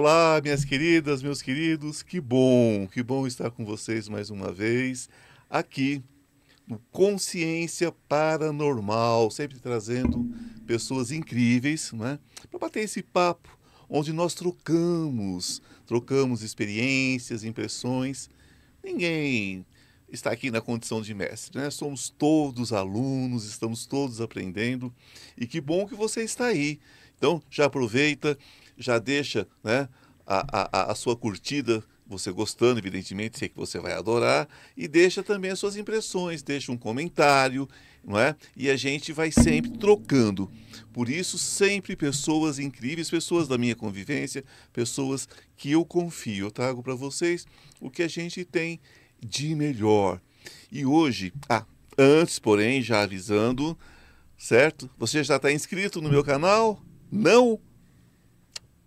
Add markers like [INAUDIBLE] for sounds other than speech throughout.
Olá, minhas queridas, meus queridos, que bom, que bom estar com vocês mais uma vez aqui no Consciência Paranormal, sempre trazendo pessoas incríveis, né, para bater esse papo onde nós trocamos, trocamos experiências, impressões. Ninguém está aqui na condição de mestre, né? Somos todos alunos, estamos todos aprendendo e que bom que você está aí. Então já aproveita, já deixa, né, a, a, a sua curtida você gostando, evidentemente, sei que você vai adorar, e deixa também as suas impressões, deixa um comentário, não é? E a gente vai sempre trocando. Por isso, sempre pessoas incríveis, pessoas da minha convivência, pessoas que eu confio. Eu trago para vocês o que a gente tem de melhor. E hoje, ah, antes, porém, já avisando, certo? Você já está inscrito no meu canal? Não?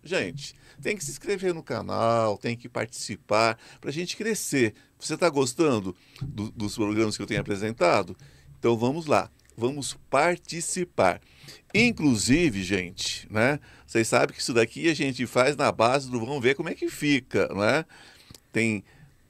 Gente, tem que se inscrever no canal, tem que participar para a gente crescer. Você está gostando do, dos programas que eu tenho apresentado? Então vamos lá, vamos participar. Inclusive, gente, né? Vocês sabem que isso daqui a gente faz na base do vamos ver como é que fica, né? Tem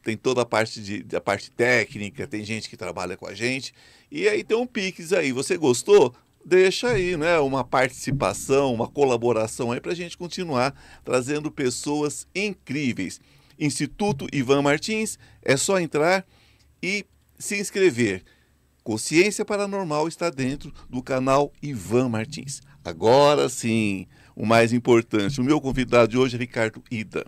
tem toda a parte de a parte técnica, tem gente que trabalha com a gente. E aí tem um Pix aí. Você gostou? Deixa aí né, uma participação, uma colaboração aí para a gente continuar trazendo pessoas incríveis. Instituto Ivan Martins, é só entrar e se inscrever. Consciência Paranormal está dentro do canal Ivan Martins. Agora sim, o mais importante, o meu convidado de hoje é Ricardo Ida.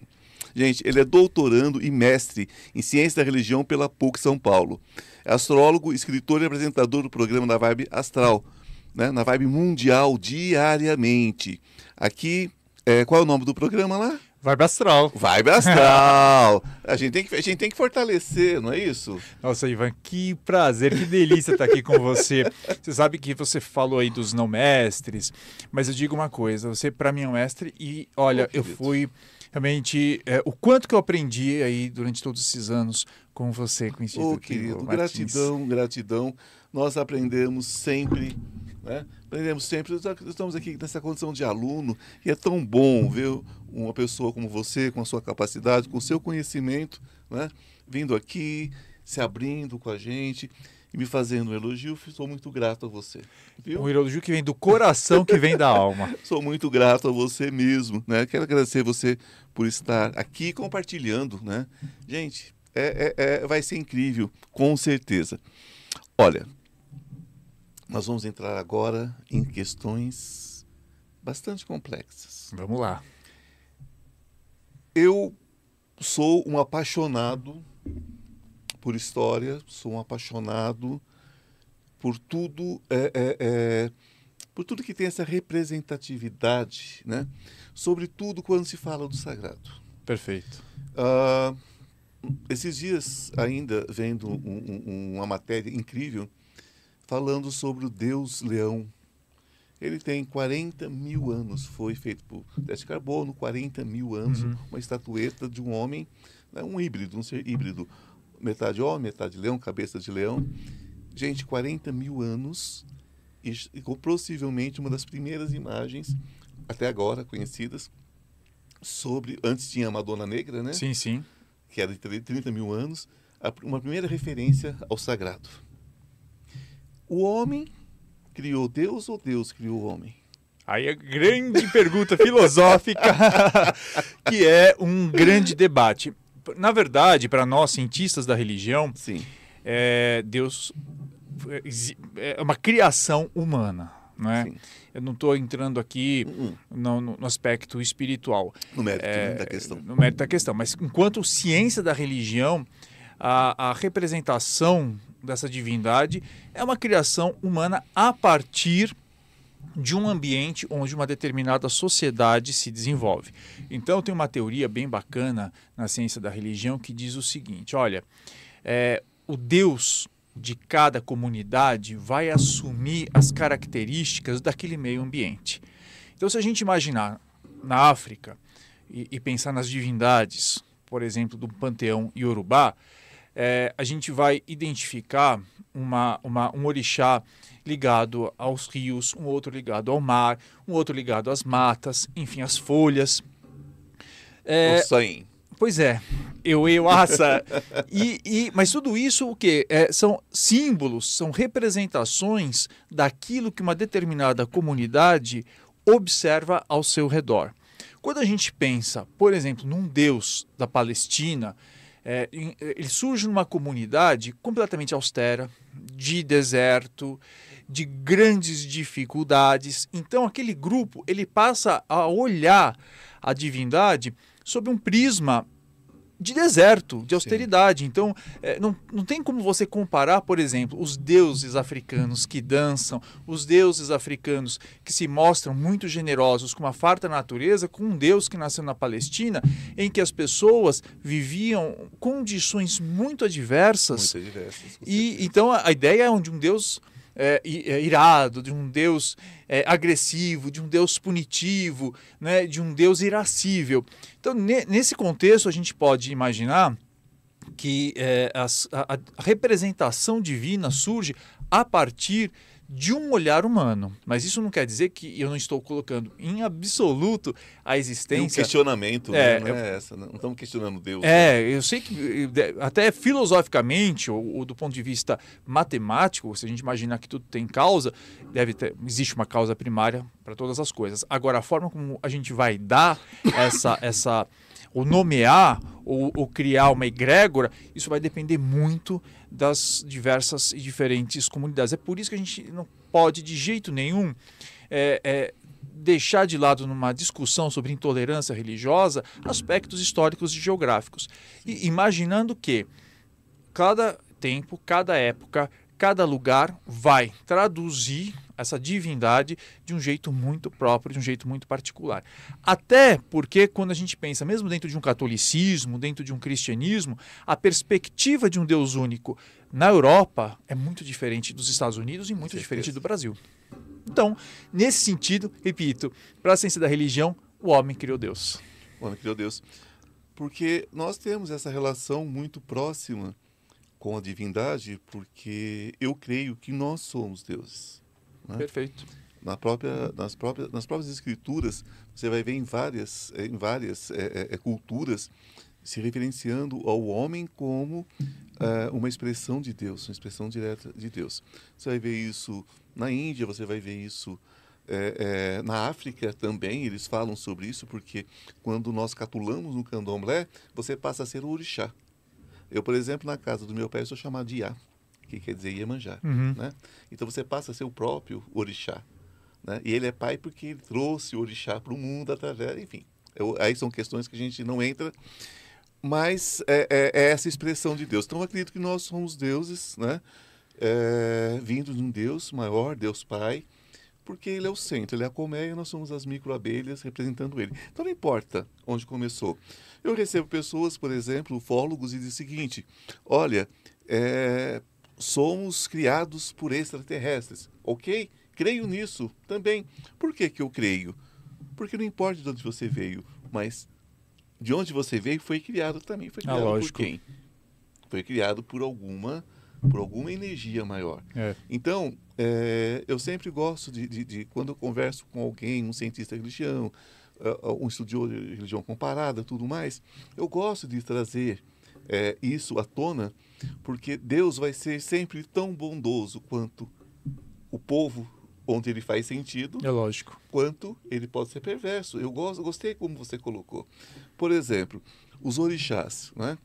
Gente, ele é doutorando e mestre em Ciência da Religião pela PUC São Paulo. É astrólogo, escritor e apresentador do programa da Vibe Astral, né, na vibe mundial diariamente. Aqui, é, qual é o nome do programa lá? Vibe Astral. Vibe Astral. [LAUGHS] a, gente tem que, a gente tem que fortalecer, não é isso? Nossa, Ivan, que prazer, que delícia estar aqui com você. Você sabe que você falou aí dos não mestres, mas eu digo uma coisa, você para mim é um mestre e, olha, oh, eu fui realmente é, o quanto que eu aprendi aí durante todos esses anos com você, com o Instituto oh, querido, gratidão, gratidão. Nós aprendemos sempre né? Aprendemos sempre, estamos aqui nessa condição de aluno e é tão bom ver uma pessoa como você, com a sua capacidade, com o seu conhecimento, né? vindo aqui, se abrindo com a gente e me fazendo um elogio. Sou muito grato a você. Viu? Um elogio que vem do coração, que vem da alma. [LAUGHS] Sou muito grato a você mesmo. Né? Quero agradecer você por estar aqui compartilhando. Né? Gente, é, é, é vai ser incrível, com certeza. Olha, nós vamos entrar agora em questões bastante complexas. Vamos lá. Eu sou um apaixonado por história, sou um apaixonado por tudo, é, é, é, por tudo que tem essa representatividade, né? Sobretudo quando se fala do sagrado. Perfeito. Uh, esses dias ainda vendo um, um, uma matéria incrível falando sobre o Deus Leão. Ele tem 40 mil anos, foi feito por Teste Carbono, 40 mil anos, uhum. uma estatueta de um homem, né, um híbrido, um ser híbrido, metade homem, metade leão, cabeça de leão. Gente, 40 mil anos e, e possivelmente uma das primeiras imagens, até agora conhecidas, sobre. Antes tinha a Madonna Negra, né? Sim, sim. Que era de 30 mil anos, uma primeira referência ao sagrado. O homem criou Deus ou Deus criou o homem? Aí a grande pergunta filosófica, [LAUGHS] que é um grande debate. Na verdade, para nós cientistas da religião, Sim. É, Deus é uma criação humana. Não é? Eu não estou entrando aqui uh-uh. no, no, aspecto espiritual. No mérito é, da questão. No mérito da questão. Mas enquanto ciência da religião, a, a representação dessa divindade é uma criação humana a partir de um ambiente onde uma determinada sociedade se desenvolve. Então, tem uma teoria bem bacana na ciência da religião que diz o seguinte: olha, é, o Deus de cada comunidade vai assumir as características daquele meio ambiente. Então, se a gente imaginar na África e, e pensar nas divindades, por exemplo, do panteão iorubá, é, a gente vai identificar uma, uma, um orixá ligado aos rios, um outro ligado ao mar, um outro ligado às matas, enfim, às folhas. É... O Sain. Pois é, eu, eu, assa. e, e, mas tudo isso o que é, são símbolos, são representações daquilo que uma determinada comunidade observa ao seu redor. Quando a gente pensa, por exemplo, num Deus da Palestina, é, ele surge numa comunidade completamente austera, de deserto, de grandes dificuldades. Então aquele grupo ele passa a olhar a divindade sob um prisma de deserto, de austeridade. Sim. Então, é, não, não tem como você comparar, por exemplo, os deuses africanos que dançam, os deuses africanos que se mostram muito generosos com uma farta natureza, com um Deus que nasceu na Palestina, em que as pessoas viviam condições muito adversas. Muito adversas. E então a, a ideia é de um Deus é, é, irado, de um Deus é, agressivo, de um Deus punitivo, né, de um Deus irascível. Então, ne, nesse contexto, a gente pode imaginar que é, a, a representação divina surge a partir de um olhar humano. Mas isso não quer dizer que eu não estou colocando em absoluto a existência. um questionamento, é, né? não é essa. Não estamos questionando Deus. É, né? eu sei que até filosoficamente, ou, ou, do ponto de vista matemático, se a gente imaginar que tudo tem causa, deve ter, existe uma causa primária para todas as coisas. Agora, a forma como a gente vai dar essa, [LAUGHS] essa ou nomear ou, ou criar uma egrégora, isso vai depender muito das diversas e diferentes comunidades. É por isso que a gente não pode, de jeito nenhum, é, é, deixar de lado numa discussão sobre intolerância religiosa aspectos históricos e geográficos. E imaginando que cada tempo, cada época, cada lugar vai traduzir essa divindade de um jeito muito próprio, de um jeito muito particular. Até porque, quando a gente pensa, mesmo dentro de um catolicismo, dentro de um cristianismo, a perspectiva de um Deus único na Europa é muito diferente dos Estados Unidos e muito diferente do Brasil. Então, nesse sentido, repito, para a ciência da religião, o homem criou Deus. O homem criou Deus. Porque nós temos essa relação muito próxima com a divindade, porque eu creio que nós somos deuses. Né? Perfeito. Na própria, nas, próprias, nas próprias escrituras, você vai ver em várias, em várias é, é, culturas se referenciando ao homem como é, uma expressão de Deus, uma expressão direta de Deus. Você vai ver isso na Índia, você vai ver isso é, é, na África também, eles falam sobre isso, porque quando nós catulamos no candomblé, você passa a ser o orixá. Eu, por exemplo, na casa do meu pai, eu sou chamado de Iá que quer dizer Iemanjá. Uhum. Né? Então você passa a ser o próprio orixá. Né? E ele é pai porque ele trouxe o orixá para o mundo através, enfim. Eu, aí são questões que a gente não entra, mas é, é, é, essa expressão de Deus. Então eu acredito que nós somos deuses, né? É, vindo de um Deus maior, Deus Pai, porque ele é o centro, ele é a colmeia nós somos as microabelhas representando ele. Então não importa onde começou. Eu recebo pessoas, por exemplo, ufólogos, e dizem o seguinte: olha, é, somos criados por extraterrestres. Ok? Creio nisso também. Por que, que eu creio? Porque não importa de onde você veio, mas de onde você veio foi criado também. Foi ah, criado ah, por quem? Foi criado por alguma por alguma energia maior. É. Então, é, eu sempre gosto de, de, de, quando eu converso com alguém, um cientista religião, uh, um estudioso de religião comparada, tudo mais, eu gosto de trazer é, isso à tona porque Deus vai ser sempre tão bondoso quanto o povo onde ele faz sentido. É lógico. Quanto ele pode ser perverso. Eu gosto, gostei como você colocou. Por exemplo, os né?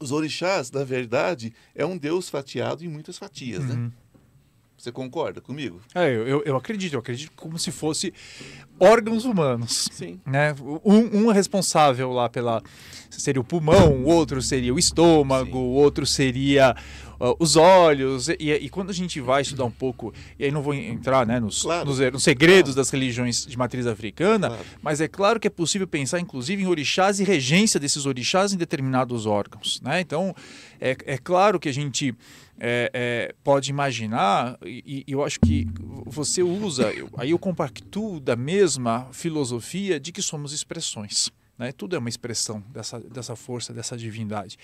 Os orixás, na verdade, é um Deus fatiado em muitas fatias, né? uhum. né? Você concorda comigo? É, eu, eu acredito, eu acredito como se fosse órgãos humanos. Sim. Né? Um, um é responsável lá pela. Seria o pulmão, o outro seria o estômago, Sim. o outro seria uh, os olhos. E, e, quando a gente vai estudar um pouco, e aí não vou entrar né, nos, claro. nos, nos, segredos claro. das religiões de matriz africana, claro. mas é claro que é possível pensar, inclusive, em orixás e regência desses orixás em determinados órgãos. Né? Então, é, é claro que a gente é, é, pode imaginar, e, e, eu acho que você usa, eu, aí eu compactuo da mesma filosofia de que somos expressões. Né? Tudo é uma expressão dessa, dessa força, dessa divindade.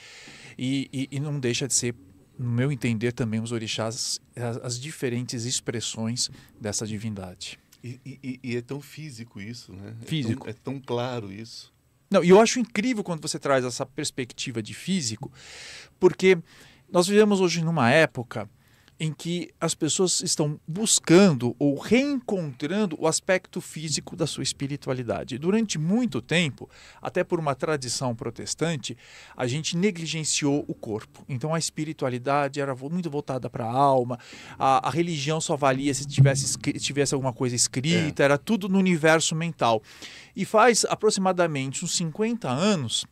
E, e, e não deixa de ser, no meu entender, também os orixás, as, as diferentes expressões dessa divindade. E, e, e, é tão físico isso, né? Físico. É tão, é tão claro isso. Não, e eu acho incrível quando você traz essa perspectiva de físico, porque nós vivemos hoje numa época em que as pessoas estão buscando ou reencontrando o aspecto físico da sua espiritualidade. Durante muito tempo, até por uma tradição protestante, a gente negligenciou o corpo. Então a espiritualidade era muito voltada para a alma, a, a, religião só valia se tivesse, tivesse alguma coisa escrita, é. era tudo no universo mental. E faz aproximadamente uns 50 anos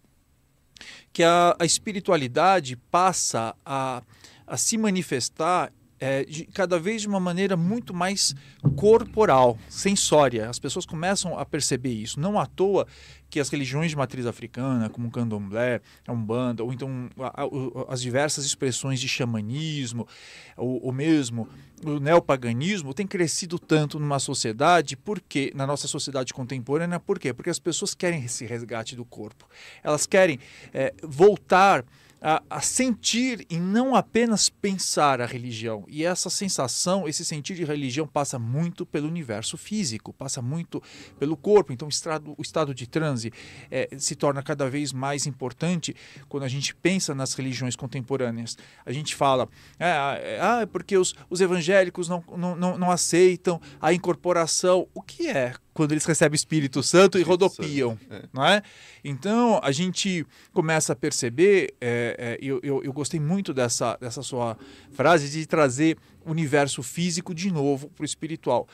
que a, a espiritualidade passa a, a se manifestar é, de, cada vez de uma maneira muito mais corporal, sensória. As pessoas começam a perceber isso. Não à toa que as religiões de matriz africana, como o candomblé, a umbanda, ou então a, a, as diversas expressões de xamanismo, o, o mesmo o neopaganismo, tem crescido tanto numa sociedade, porque na nossa sociedade contemporânea, por quê? Porque as pessoas querem esse resgate do corpo. Elas querem é, voltar a, a, sentir e não apenas pensar a religião. E essa sensação, esse sentir de religião passa muito pelo universo físico, passa muito pelo corpo. Então, o estado, o estado de transe é, se torna cada vez mais importante quando a gente pensa nas religiões contemporâneas. A gente fala, ah, é, ah, porque os, os evangélicos não, não, não, não aceitam a incorporação. O que é quando eles recebem o Espírito Santo e rodopiam, é. não é? Então a gente começa a perceber, é, é, eu, eu, eu, gostei muito dessa, dessa sua frase de trazer o universo físico de novo para o espiritual,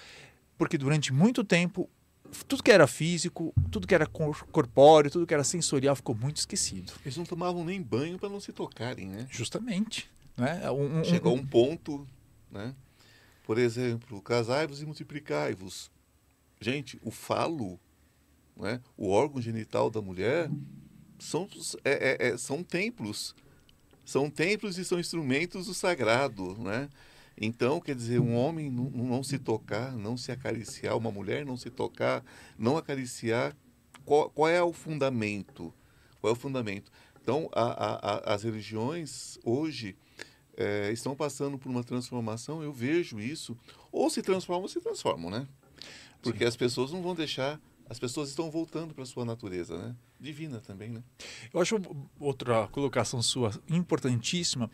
porque durante muito tempo tudo que era físico, tudo que era corpóreo, tudo que era sensorial ficou muito esquecido. Eles não tomavam nem banho para não se tocarem, né? Justamente. Né? Um, um, Chegou um, ponto, né? Por exemplo, casai-vos e multiplicai-vos. Gente, o falo, né, o órgão genital da mulher, são, é, é, é, são templos. São templos e são instrumentos do sagrado, né? Então, quer dizer, um homem não, não, se tocar, não se acariciar, uma mulher não se tocar, não acariciar, qual, qual é o fundamento? Qual é o fundamento? Então, a, a, a, as religiões hoje é, estão passando por uma transformação, eu vejo isso, ou se transformam ou se transformam, né? Porque Sim. as pessoas não vão deixar. As pessoas estão voltando para a sua natureza, né? Divina também, né? Eu acho outra colocação sua importantíssima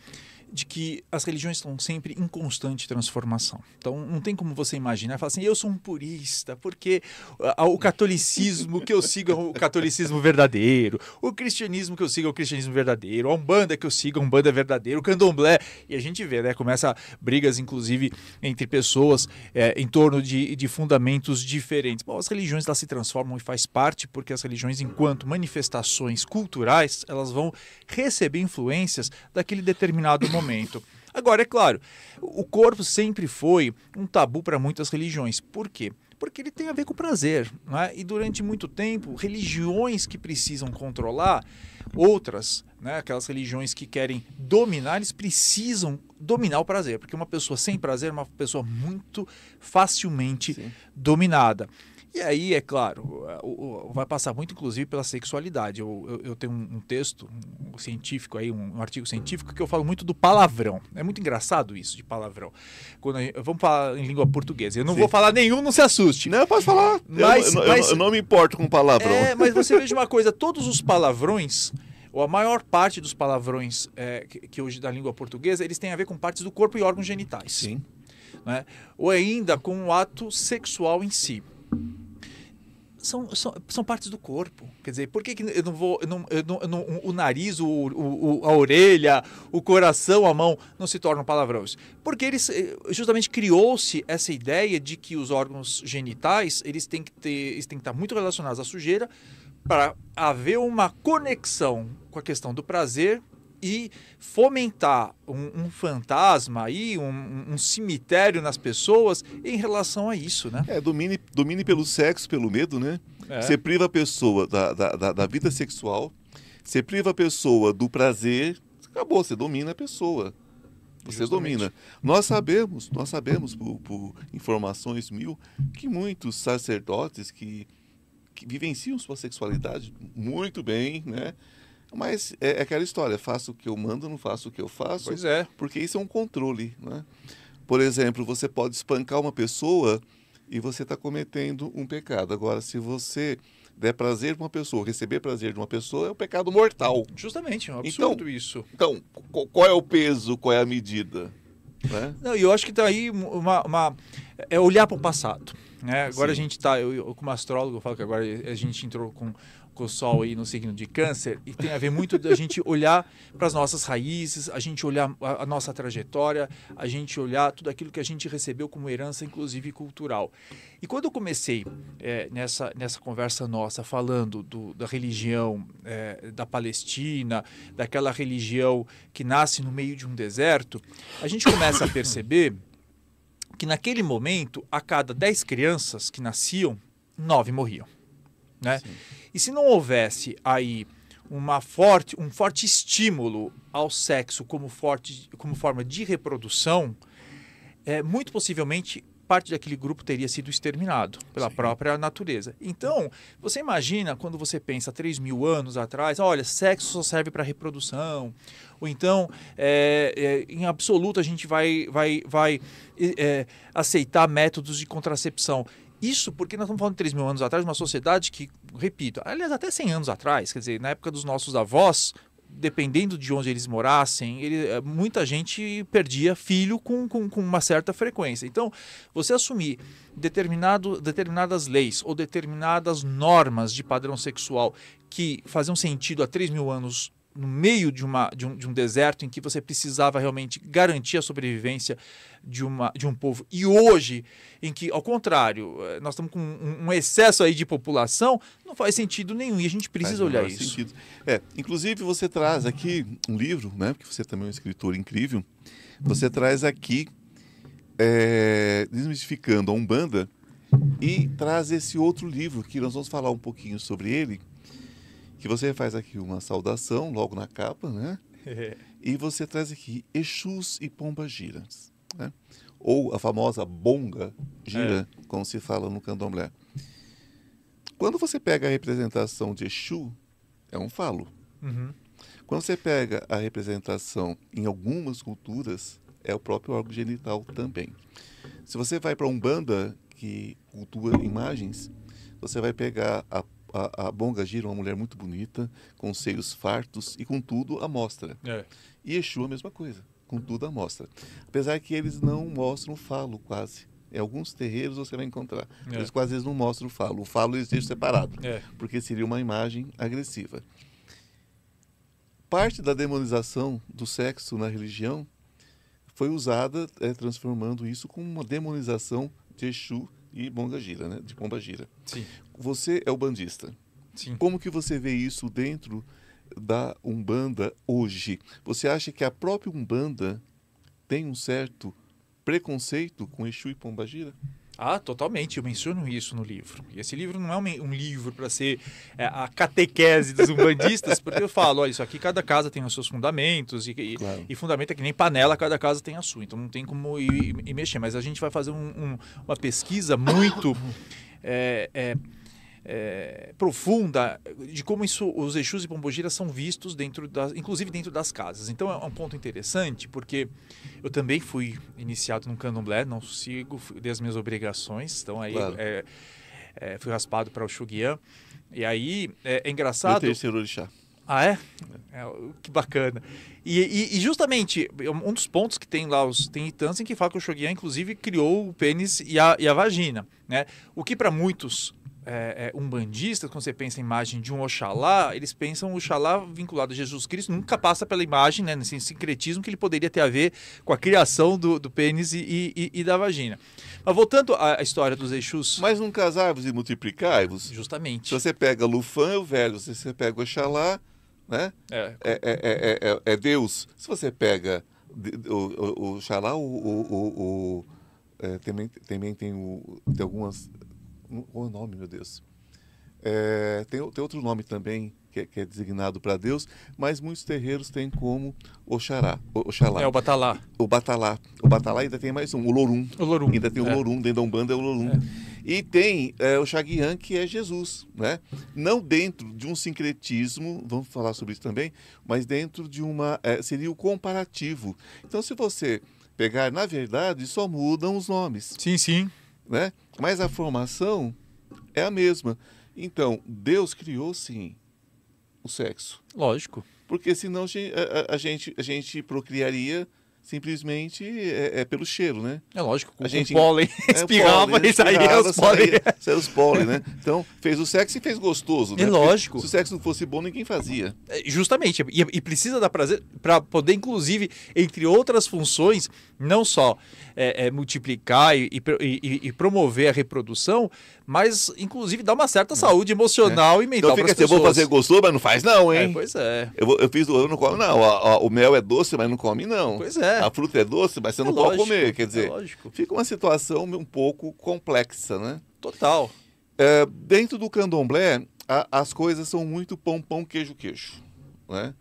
de que as religiões estão sempre em constante transformação. Então, não tem como você imaginar, falar assim, eu sou um purista, porque o catolicismo que eu sigo é o catolicismo verdadeiro, o cristianismo que eu sigo é o cristianismo verdadeiro, a umbanda que eu sigo é a umbanda verdadeiro, o candomblé, e a gente vê, né, começa brigas, inclusive, entre pessoas é, em torno de, de fundamentos diferentes. Bom, as religiões, elas se transformam e faz parte, porque as religiões, enquanto manifestações culturais, elas vão receber influências daquele determinado [COUGHS] momento. Agora, é claro, o corpo sempre foi um tabu para muitas religiões. Por quê? Porque ele tem a ver com prazer. Né? E durante muito tempo, religiões que precisam controlar, outras, né, aquelas religiões que querem dominar, eles precisam dominar o prazer. Porque uma pessoa sem prazer é uma pessoa muito facilmente Sim. dominada. E aí, é claro, vai passar muito, inclusive, pela sexualidade. Eu, eu, eu tenho um, texto científico aí, um, um, artigo científico, que eu falo muito do palavrão. É muito engraçado isso de palavrão. Quando gente, vamos falar em língua portuguesa. Eu não Sim. vou falar nenhum, não se assuste. Não, pode falar. Mas, eu, mas, eu, não me importo com palavrão. É, mas você [LAUGHS] veja uma coisa, todos os palavrões ou a maior parte dos palavrões é, que, que, hoje da língua portuguesa, eles têm a ver com partes do corpo e órgãos genitais. Sim. Né? Ou ainda com o ato sexual em si são, são, são partes do corpo. Quer dizer, por que, que eu não vou. Eu não, eu não, eu não, o nariz, o, o, a orelha, o coração, a mão não se tornam palavrões? Porque eles eh, justamente criou-se essa ideia de que os órgãos genitais eles têm que, ter, eles têm que estar muito relacionados à sujeira para haver uma conexão com a questão do prazer e fomentar um, um fantasma aí, um, um, cemitério nas pessoas em relação a isso, né? É, domine, domine pelo sexo, pelo medo, né? É. Você priva a pessoa da, da, da, da vida sexual, você priva a pessoa do prazer, acabou, você domina a pessoa. Você Justamente. domina. Nós sabemos, nós sabemos por, por, informações mil, que muitos sacerdotes que, que vivenciam sua sexualidade muito bem, né? Mas é, é, aquela história, faço o que eu mando, não faço o que eu faço. Pois é. Porque isso é um controle, né? Por exemplo, você pode espancar uma pessoa e você está cometendo um pecado. Agora, se você der prazer para uma pessoa, receber prazer de uma pessoa é um pecado mortal. Justamente, é um absurdo isso. Então, qu- qual é o peso, qual é a medida? Né? Não, eu acho que tá aí uma, uma- é olhar para o passado. Né? Agora Sim. a gente está, eu, eu, como astrólogo, eu falo que agora a gente entrou com, com o Sol aí no signo de Câncer e tem a ver muito da gente olhar para as nossas raízes, a gente olhar a, nossa trajetória, a gente olhar tudo aquilo que a gente recebeu como herança, inclusive cultural. E quando eu comecei eh, nessa, nessa conversa nossa falando do- da religião eh, da Palestina, daquela religião que nasce no meio de um deserto, a gente começa a perceber que naquele momento, a cada 10 crianças que nasciam, 9 morriam. Né? E se não houvesse aí uma forte, um forte estímulo ao sexo como, forte, como forma de reprodução, é, muito possivelmente parte daquele grupo teria sido exterminado pela Sim. própria natureza. Então, você imagina quando você pensa 3 mil anos atrás, olha, sexo só serve para reprodução, ou então, é, é, em absoluto, a gente vai, vai, vai é, aceitar métodos de contracepção. Isso porque nós estamos falando de 3 mil anos atrás, uma sociedade que, repito, aliás, até 100 anos atrás, quer dizer, na época dos nossos avós, dependendo de onde eles morassem, ele- eh, muita gente perdia filho com, com, com uma certa frequência. Então, você assumir determinado, determinadas leis ou determinadas normas de padrão sexual que faziam sentido há 3 mil anos no meio de, uma, de, um, de um deserto em que você precisava realmente garantir a sobrevivência de, uma, de um povo. E hoje, em que, ao contrário, eh, nós estamos com um, um excesso aí de população, não faz sentido nenhum e a gente precisa olhar isso. sentido. É, inclusive você traz aqui um livro, né? Porque você também é um escritor incrível. Você traz aqui é, desmistificando a Umbanda e traz esse outro livro que nós vamos falar um pouquinho sobre ele. Que você faz aqui uma saudação logo na capa, né? [LAUGHS] E você traz aqui Exus e Pombagiras, né? Ou a famosa Bonga Gira, como se fala no candomblé. Quando você pega a representação de Exu, é um falo. Uhum. Quando você pega a representação em algumas culturas, é o próprio órgão genital também. Se você vai para Umbanda, que cultua imagens, você vai pegar a, a, a Bonga Gira, uma mulher muito bonita, com seios fartos e com tudo à mostra. É. E Exu a mesma coisa, com tudo à mostra. Apesar que eles não mostram falo quase. Em alguns terreiros você vai encontrar. É. Eles quase eles não mostram o falo. O falo eles deixam separado É. porque seria uma imagem agressiva. Parte da demonização do sexo na religião foi usada eh, transformando isso como uma demonização de Exu e Bongagira, né? de Pombagira. Sim. Você é o bandista. Sim. Como que você vê isso dentro da Umbanda hoje? Você acha que a própria Umbanda tem um certo preconceito com Exu e Pombagira? Ah, totalmente. Eu menciono isso no livro. E esse livro não é um, um livro para ser é, a catequese dos umbandistas, [LAUGHS] porque eu falo, olha, isso aqui cada casa tem os seus fundamentos e, e, Claro. e fundamento é que nem panela, cada casa tem a sua. Então não tem como ir, ir mexer. Mas a gente vai fazer um- um- uma pesquisa muito é, é, é, profunda de como isso, os Exus e Pombogiras são vistos dentro das, inclusive dentro das casas. Então é um ponto interessante porque eu também fui iniciado no Candomblé, não sigo, dei as minhas obrigações, então aí Claro. é, é, fui raspado para o Xuguian. E aí é, é engraçado. terceiro orixá. Ah, é? É, que bacana. E, e- e justamente, um dos pontos que tem lá, os, tem em que fala que o Shogun, inclusive, criou o pênis e a, e a vagina. Né? O que para muitos é, é, umbandistas, quando você pensa em imagem de um Oxalá, eles pensam o Oxalá vinculado a Jesus Cristo, nunca passa pela imagem, né, nesse sincretismo que ele poderia ter a ver com a criação do, do pênis e, e- e da vagina. Mas voltando à história dos Exus, Mas não casai-vos e multiplicai-vos. justamente. Se você pega Lufan, é o velho. Se você pega Oxalá, né? É, É, é, é, é, é Deus. Se você pega o, o Oxalá, o, o, o, o- é, também, também tem, o, tem algumas... Qual é o nome, meu Deus? É, tem, tem outro nome também que é, que é designado para Deus, mas muitos terreiros têm como Oxará, o- Oxalá. é o Batalá. O Batalá. O Batalá ainda tem mais um, o Lorum. O Lorum. Ainda tem o É. Lorum, dentro da Umbanda é o Lorum. E tem é, o Xaguian, que é Jesus, né? Não dentro de um sincretismo, vamos falar sobre isso também, mas dentro de uma, é, seria o comparativo. Então, se você pegar, na verdade, só mudam os nomes, Sim, sim. Né? Mas a formação é a mesma. Então, Deus criou sim o sexo. Lógico. Porque senão a gente, a, a gente, a gente procriaria simplesmente é, é, pelo cheiro, né? É lógico, com, A gente- pólen, [LAUGHS] [LAUGHS] É, espirrava pólen, e saía os pólen. saía- saía os pólen, né? Então, fez o sexo e fez gostoso, né? É Porque lógico. Se o sexo não fosse bom, ninguém fazia. É, Justamente, e, e precisa dar prazer para poder, inclusive, entre outras funções, não só é, é, multiplicar e- e- e promover a reprodução, mas, inclusive, dar uma certa saúde emocional e mental Então fica para assim, eu vou fazer gostoso, mas não faz não, É, hein? pois é. Eu, vou- eu fiz o eu não come não. A- a- o mel é doce, mas não come não. Pois é. A fruta é doce, mas você É não pode lógico, comer. Quer é dizer, lógico. fica uma situação um pouco complexa, né? Total. É, dentro do candomblé, a- as coisas são muito pão, pão, queijo, queijo. Né?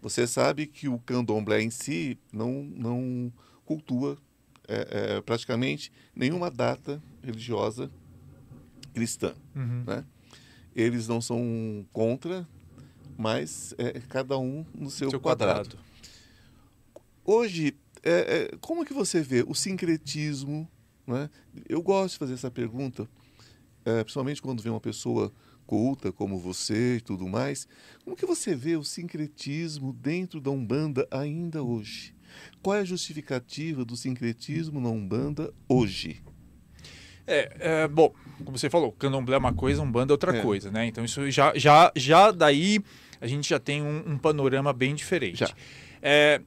Você sabe que o candomblé em si não, não cultua é, é, praticamente nenhuma data religiosa cristã. Uhum. Né? Eles não são contra, mas é, cada um no seu, Seu quadrado. quadrado. Hoje, é, é, como que você vê o sincretismo? Né? Eu gosto de fazer essa pergunta, é, principalmente quando vê uma pessoa culta como você e tudo mais. Como que você vê o sincretismo dentro da Umbanda ainda hoje? Qual é a justificativa do sincretismo na Umbanda hoje? É, é, bom, como você falou, candomblé é uma coisa, umbanda é outra É. coisa, né? Então isso já, já, já daí a gente já tem um, um panorama bem diferente. Já. É,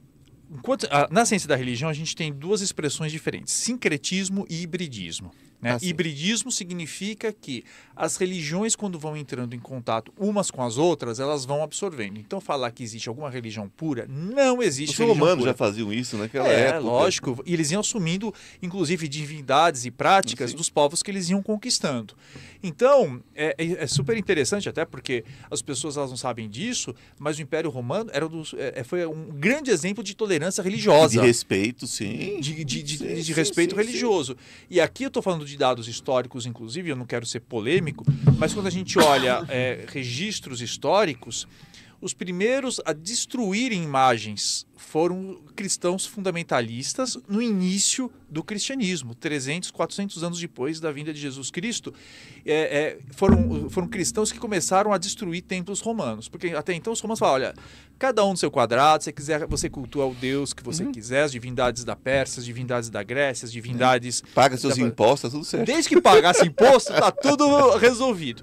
enquanto, a- na ciência da religião a gente tem duas expressões diferentes: sincretismo e hibridismo. Né? Ah, hibridismo significa que as religiões, quando vão entrando em contato umas com as outras, elas vão absorvendo. Então, falar que existe alguma religião pura, não existe Os romanos já faziam isso naquela É, época. lógico. E eles iam assumindo, inclusive, divindades e práticas dos povos que eles iam conquistando. Então, é, é- é super interessante, até porque as pessoas elas não sabem disso, mas o Império Romano era dos, é, é- foi um grande exemplo de tolerância religiosa. De respeito, sim. De, de- de- Sim, de sim, respeito sim. religioso. E aqui eu estou falando de dados históricos, inclusive, eu não quero ser polêmico, mas quando a gente olha é, registros históricos, os primeiros a destruírem imagens foram cristãos fundamentalistas no início do cristianismo, 300, 400 anos depois da vinda de Jesus Cristo. É, é, foram, foram cristãos que começaram a destruir templos romanos, porque até então os romanos falavam, olha, cada um no seu quadrado, se quiser, você cultua o Deus que você quiser, as divindades da Pérsia, as divindades da Grécia, as divindades Paga seus pra- impostos, tá tudo certo. Desde que pagasse imposto, tá tudo [LAUGHS] resolvido.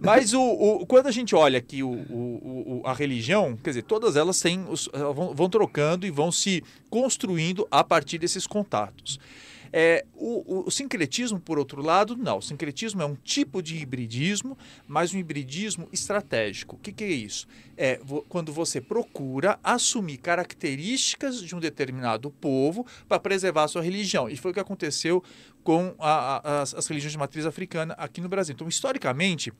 Mas o, o- quando a gente olha aqui o, o- a religião, quer dizer, todas elas têm elas vão, vão trocando e vão se construindo a partir desses contatos. É, o, o- o sincretismo, por outro lado, não. O sincretismo é um tipo de hibridismo, mas um hibridismo estratégico. O que, que é isso? É vo- quando você procura assumir características de um determinado povo para preservar a sua religião. E foi o que aconteceu com a- a- as, as religiões de matriz africana aqui no Brasil. Então, historicamente,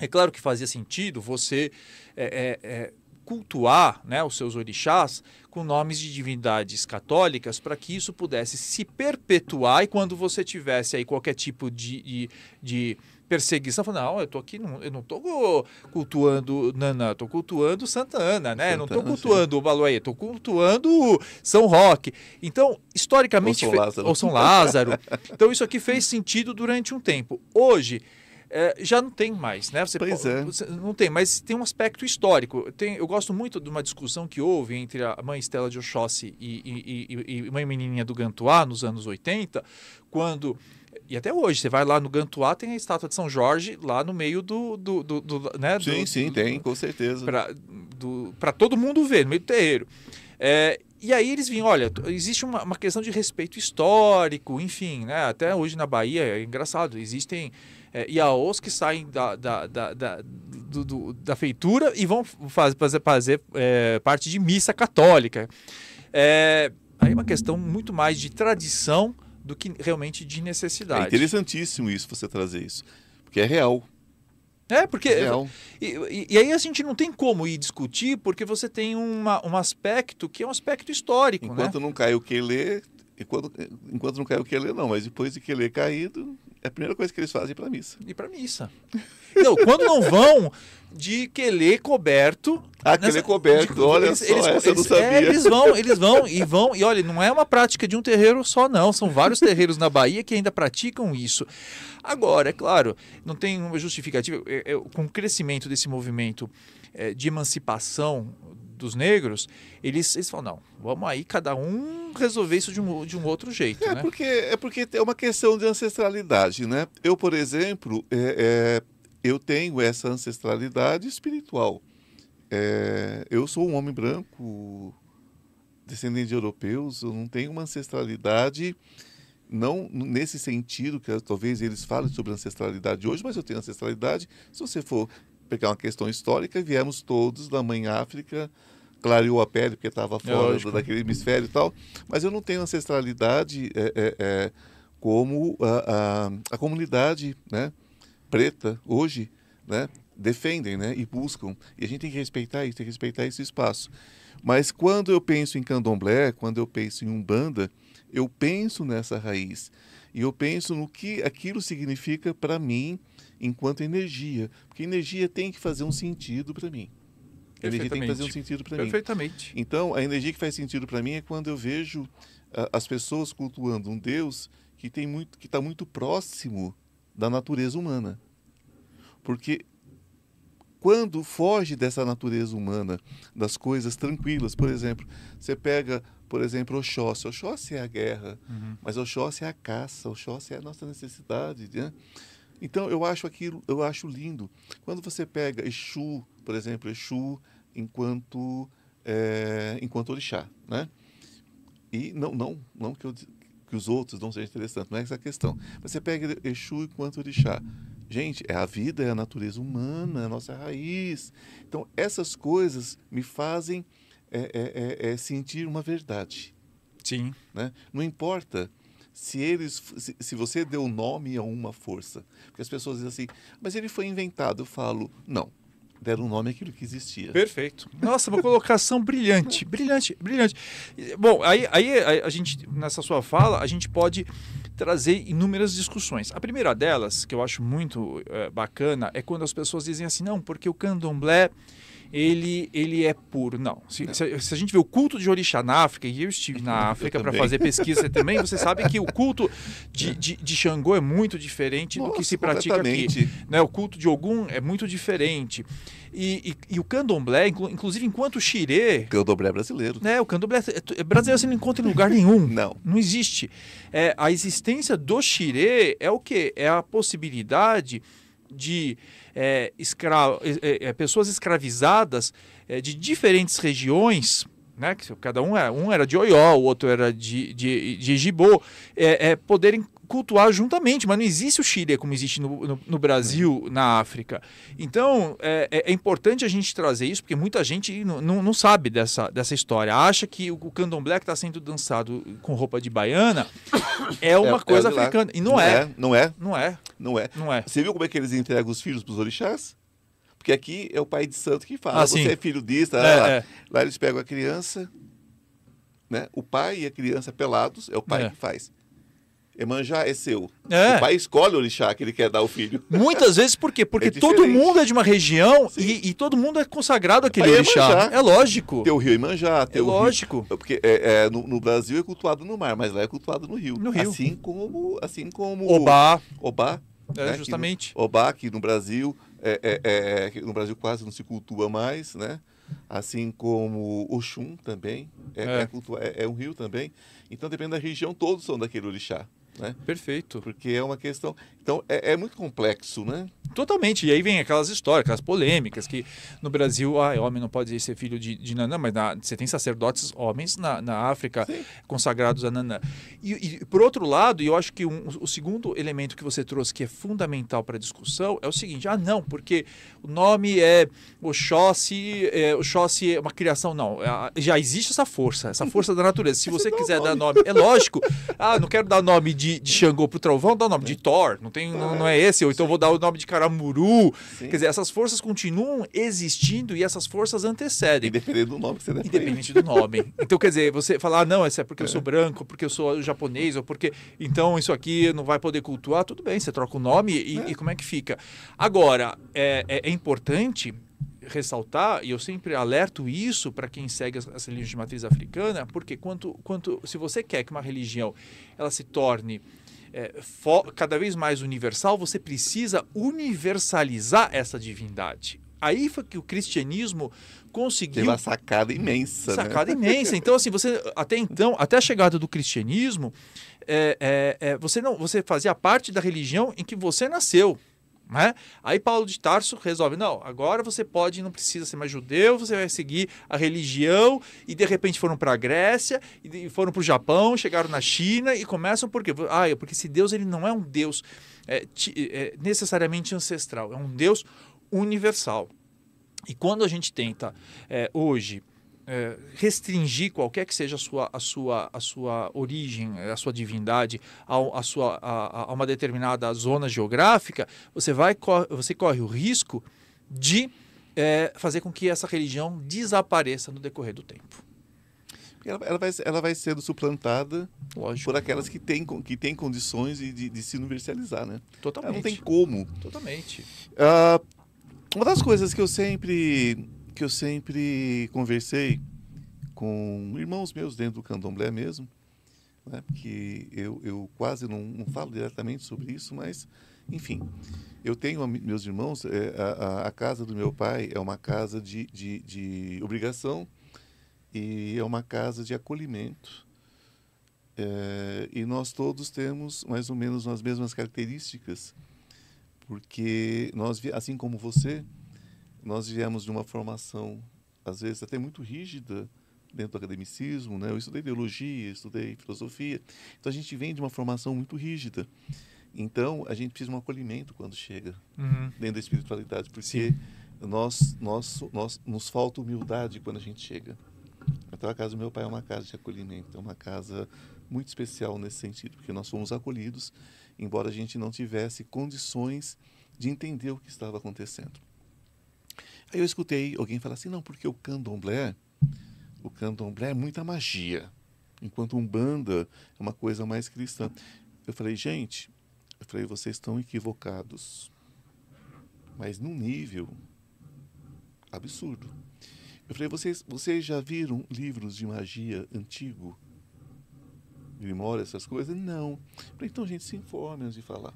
é claro que fazia sentido você é, é, é, cultuar né, os seus orixás com nomes de divindades católicas para que isso pudesse se perpetuar e quando você tivesse aí qualquer tipo de, de, de perseguição, falando, não, eu tô aqui, não, eu não estou cultuando Nanã, estou cultuando Santa Ana, né? Não estou Santa Ana, sim. cultuando o Baluaê, estou cultuando São Roque. Então, historicamente... Ou São Lázaro. Ou São Lázaro. Então, isso aqui fez sentido durante um tempo. Hoje, é, já não tem mais, né? Você Pois po- é. você- não tem, mas tem um aspecto histórico. Tem, eu gosto muito de uma discussão que houve entre a mãe Estela de Oxóssi e, e, e, e mãe menininha do Gantuá nos anos 80, quando e até hoje, você vai lá no Gantuá, tem a estátua de São Jorge lá no meio do. do, do, do- né, Sim, do- sim, tem, com certeza. para todo mundo ver, no meio do terreiro. É, e aí eles vinham, olha, existe uma, uma questão de respeito histórico, enfim, né? Até hoje na Bahia é engraçado, existem é, iaôs que saem da, da, da, da, do- do- da feitura e vão faz- fazer, fazer é, parte de missa católica. É, aí é uma questão muito mais de tradição do que realmente de É necessidade. interessantíssimo isso, você trazer isso. Porque é real. É, porque É real. E, e- aí a gente não tem como ir discutir, porque você tem uma, um aspecto que é um aspecto histórico, né? Enquanto não cai o Quelê, enquanto, enquanto não cai o Quelê, não, mas depois de Quelê caído, É a primeira coisa que eles fazem para missa. E para missa. Não, quando não vão de quelê coberto. Ah, quelê coberto, de, olha eles, só, eles, essa eles, eu não sabia. É, eles vão, eles vão e vão. E olha, não é uma prática de um terreiro só, não. São vários terreiros na Bahia que ainda praticam isso. Agora, é claro, não tem uma justificativa. É, é, com o crescimento desse movimento é, de emancipação dos negros, eles, eles falam, não, vamos aí cada um resolver isso de um, de um outro jeito. É, né? porque, é porque é uma questão de ancestralidade, né? Eu, por exemplo, é, é, eu tenho essa ancestralidade espiritual. É, eu sou um homem branco, descendente de europeus, eu não tenho uma ancestralidade não nesse sentido que talvez eles falem sobre ancestralidade hoje, mas eu tenho ancestralidade. Se você for pegar uma questão histórica, viemos todos da mãe África, clareou a pele porque estava fora é daquele hemisfério e tal, mas eu não tenho ancestralidade é, é, é, como a, a, a, comunidade né, preta hoje né, defendem né, e buscam. E a gente tem que respeitar isso, tem que respeitar esse espaço. Mas quando eu penso em candomblé, quando eu penso em umbanda, eu penso nessa raiz. E eu penso no que aquilo significa para mim enquanto energia. Porque energia tem que fazer um sentido para mim. A energia tem que fazer um sentido para mim. Perfeitamente. Então, a energia que faz sentido para mim é quando eu vejo uh, as pessoas cultuando um Deus que tem muito, que está muito próximo da natureza humana. Porque quando foge dessa natureza humana, das coisas tranquilas, por exemplo, você pega, por exemplo, Oxóssi. Oxóssi é a guerra, uhum. mas Oxóssi é a caça, Oxóssi é a nossa necessidade. Né? Então, eu acho aquilo, eu acho lindo. Quando você pega Exu, por exemplo, Exu enquanto, é, enquanto orixá, né? E não, não, não que, eu, que os outros não sejam interessantes, não é essa a questão. Você pega Exu enquanto orixá. Gente, é a vida, é a natureza humana, é a nossa raiz. Então, essas coisas me fazem é, é, sentir uma verdade. Sim. Né? Não importa se eles se, se, você deu nome a uma força. Porque as pessoas dizem assim, mas ele foi inventado. Eu falo, não. Deram um nome àquilo que existia. Perfeito. Nossa, uma colocação brilhante, brilhante, brilhante. Bom, aí, aí a gente, nessa sua fala, a gente pode trazer inúmeras discussões. A primeira delas, que eu acho muito é, bacana, é quando as pessoas dizem assim, não, porque o candomblé ele, ele é puro. Não. Se, não. se, se, a gente vê o culto de orixá na África, e eu estive na África para fazer pesquisa também, você sabe que o [LAUGHS] culto de, de, de Xangô é muito diferente Nossa, do que se pratica aqui. Né? O culto de Ogum é muito diferente. E, e, e, o candomblé, inclusive enquanto o xirê... Candomblé é brasileiro. Né, o candomblé é, é brasileiro você não encontra em lugar nenhum. [LAUGHS] não. Não existe. É, a existência do xirê é o quê? É a possibilidade de é, escra é, é, pessoas escravizadas é, de diferentes regiões, né, que cada um era, um era de Oió, o outro era de, de, de é, é, poderem cultuar juntamente, mas não existe o Chile como existe no, no, no Brasil, na África. Então, é, é, é, importante a gente trazer isso, porque muita gente não, não, não sabe dessa, dessa história. Acha que o, o candomblé que está sendo dançado com roupa de baiana é uma é, coisa é africana. E não, não é. é. Não é. Não é. Não é. Não é. Você viu como é que eles entregam os filhos para os orixás? Porque aqui é o pai de santo que fala, ah, você é filho disso, tá? lá, é. lá eles pegam a criança, né? o pai e a criança pelados, é o pai que faz. Emanjá é seu. É. O pai escolhe o orixá que ele quer dar ao filho. Muitas vezes por quê? Porque [LAUGHS] é todo mundo é de uma região e, e, todo mundo é consagrado àquele orixá. É lógico. Tem o rio Emanjá. Tem é lógico. Rio, porque é, é no, no, Brasil é cultuado no mar, mas lá é cultuado no rio. No rio. Assim como... Assim como Obá. Obá. É, né? justamente. No, Obá, que no Brasil... É, é, é no Brasil quase não se cultua mais, né? Assim como Oxum também. É, é. é, é um rio também. Então, depende da região, todos são daquele orixá. Né? Perfeito. Porque é uma questão. Então, é, é, muito complexo, né? Totalmente. E aí vem aquelas histórias, aquelas polêmicas, que no Brasil, ah, homem não pode ser filho de, de Nanã, mas na, você tem sacerdotes homens na, na África Sim. consagrados a Nanã. E, e, por outro lado, e eu acho que um, o segundo elemento que você trouxe que é fundamental para a discussão é o seguinte: ah, não, porque o nome é Oxóssi, é, Oxóssi é uma criação. Não, é, já existe essa força, essa força da natureza. Se você quiser dar nome, é lógico. Ah, não quero dar nome de de, de Xangô pro trovão, dá o nome de Thor, não, tem, não, não é esse, ou então vou dar o nome de Caramuru. Sim. Quer dizer, essas forças continuam existindo e essas forças antecedem. Independente do nome que você ele. Independente do nome. [LAUGHS] Então, quer dizer, você falar, ah, não, isso é porque eu sou branco, porque eu sou japonês, ou porque. Então, isso aqui não vai poder cultuar, tudo bem, você troca o nome e, É. e como é que fica? Agora, é, é- é importante ressaltar, e eu sempre alerto isso para quem segue as, as religiões de matriz africana, porque quanto, quanto, se você quer que uma religião ela se torne é, cada vez mais universal, você precisa universalizar essa divindade. Aí foi que o cristianismo conseguiu Teve uma sacada imensa, né? sacada imensa. Então, assim, você até então, até a chegada do cristianismo, é, é, é, você não, você fazia parte da religião em que você nasceu. Né? Aí Paulo de Tarso resolve, não, agora você pode, não precisa ser mais judeu, você vai seguir a religião, e de repente foram para a Grécia, e foram para o Japão, chegaram na China e começam por quê? Ah, é porque esse Deus ele não é um Deus é, é, necessariamente ancestral, é um Deus universal. E quando a gente tenta é, hoje é, restringir qualquer que seja a sua, a sua, a sua origem, a sua divindade, ao- a, sua, a, a uma determinada zona geográfica, você, vai, você corre o risco de é, fazer com que essa religião desapareça no decorrer do tempo. Ela, ela vai, ela vai sendo suplantada Lógico. por aquelas que têm, que têm condições de, de, de se universalizar, né? Ela Totalmente. não tem como. Totalmente. Ah, uma das coisas que eu sempre que eu sempre conversei com irmãos meus dentro do candomblé mesmo, né, que eu, eu quase não, não falo diretamente sobre isso, mas enfim, eu tenho meus irmãos, é, a, a- casa do meu pai é uma casa de, de, de obrigação e é uma casa de acolhimento. É, e nós todos temos mais ou menos as mesmas características porque nós, assim como você, nós viemos de uma formação, às vezes até muito rígida, dentro do academicismo, né? Eu estudei teologia, estudei filosofia, então a gente vem de uma formação muito rígida. Então, a gente precisa de um acolhimento quando chega Uhum. dentro da espiritualidade, porque nós, nós, nós, nos falta humildade quando a gente chega. Então, a casa do meu pai é uma casa de acolhimento, é uma casa muito especial nesse sentido, porque nós fomos acolhidos, embora a gente não tivesse condições de entender o que estava acontecendo. Aí eu escutei alguém falar assim, não, porque o candomblé, o candomblé é muita magia, enquanto umbanda é uma coisa mais cristã. Eu falei, gente, eu falei, vocês estão equivocados, mas num nível absurdo. Eu falei, vocês, vocês já viram livros de magia antigo? Grimória, essas coisas? Não. Eu falei, então, gente, se informe antes de falar.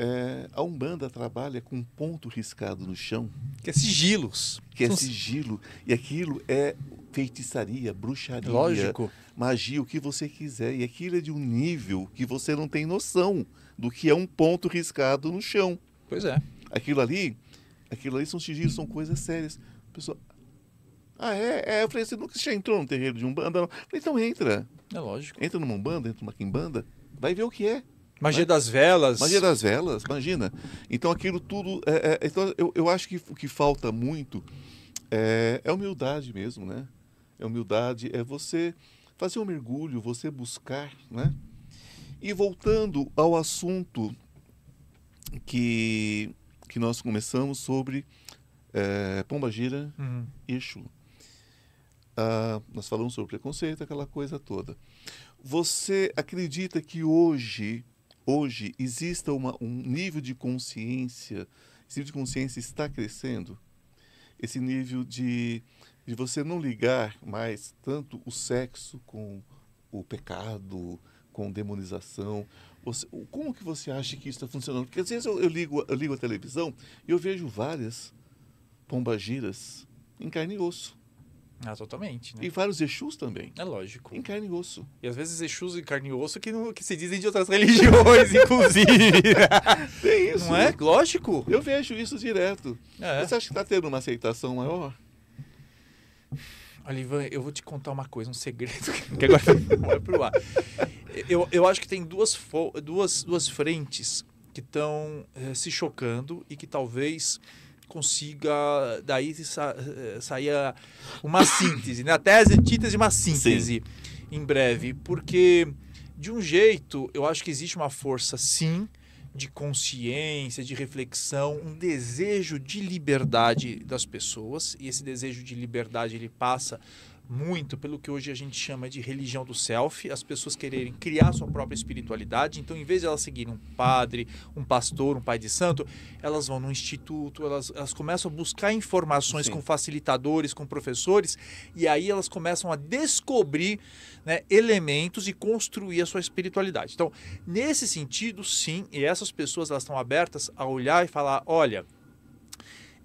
É, a Umbanda trabalha com um ponto riscado no chão, Que é sigilos. que é sigilo, e aquilo é feitiçaria, bruxaria, Lógico. magia, o que você quiser. E aquilo é de um nível que você não tem noção do que é um ponto riscado no chão. Pois é. Aquilo ali, aquilo ali são sigilos, são coisas sérias. A pessoa, ah, é? é? Eu falei, você nunca já entrou no terreiro de Umbanda? Não. Eu falei, então entra. É lógico. Entra numa Umbanda, entra numa Quimbanda, vai ver o que é. Magia das velas. Magia das velas, imagina. Então aquilo tudo. é- é- então eu, eu acho que o que falta muito é, é humildade mesmo, né? É humildade, é você fazer um mergulho, você buscar, né? E voltando ao assunto que, que nós começamos sobre é, Pomba Gira Uhum. e Exu. Ah, nós falamos sobre preconceito, aquela coisa toda. Você acredita que hoje, hoje exista uma, um nível de consciência, esse nível de consciência está crescendo? Esse nível de, de você não ligar mais tanto o sexo com o pecado, com demonização. Você, como que você acha que isso está funcionando? Porque às vezes eu, eu ligo, eu ligo a televisão e eu vejo várias pombagiras em carne e osso. Ah, totalmente, né? E vários Exus também. É lógico. Em carne e osso. E às vezes Exus e carne e osso que, não, que se dizem de outras [LAUGHS] religiões, inclusive. [LAUGHS] Tem isso. não é? Lógico. Eu vejo isso direto. É. Você acha que está tendo uma aceitação maior? Olha, Ivan, eu vou te contar uma coisa, um segredo [LAUGHS] que agora vai pro ar. Eu, eu acho que tem duas, duas, duas frentes que estão se chocando e que talvez consiga daí sa- eh, sair uma síntese, né? Até as antítese uma síntese em breve, porque De um jeito, eu acho que existe uma força, sim, de consciência, de reflexão, um desejo de liberdade das pessoas, e esse desejo de liberdade ele passa muito pelo que hoje a gente chama de religião do self, as pessoas quererem criar sua própria espiritualidade. Então, em vez de elas seguirem um padre, um pastor, um pai de santo, elas vão no instituto, elas, elas começam a buscar informações Sim. com facilitadores, com professores, e aí elas começam a descobrir né, elementos e construir a sua espiritualidade. Então, nesse sentido, sim, e essas pessoas elas estão abertas a olhar e falar: olha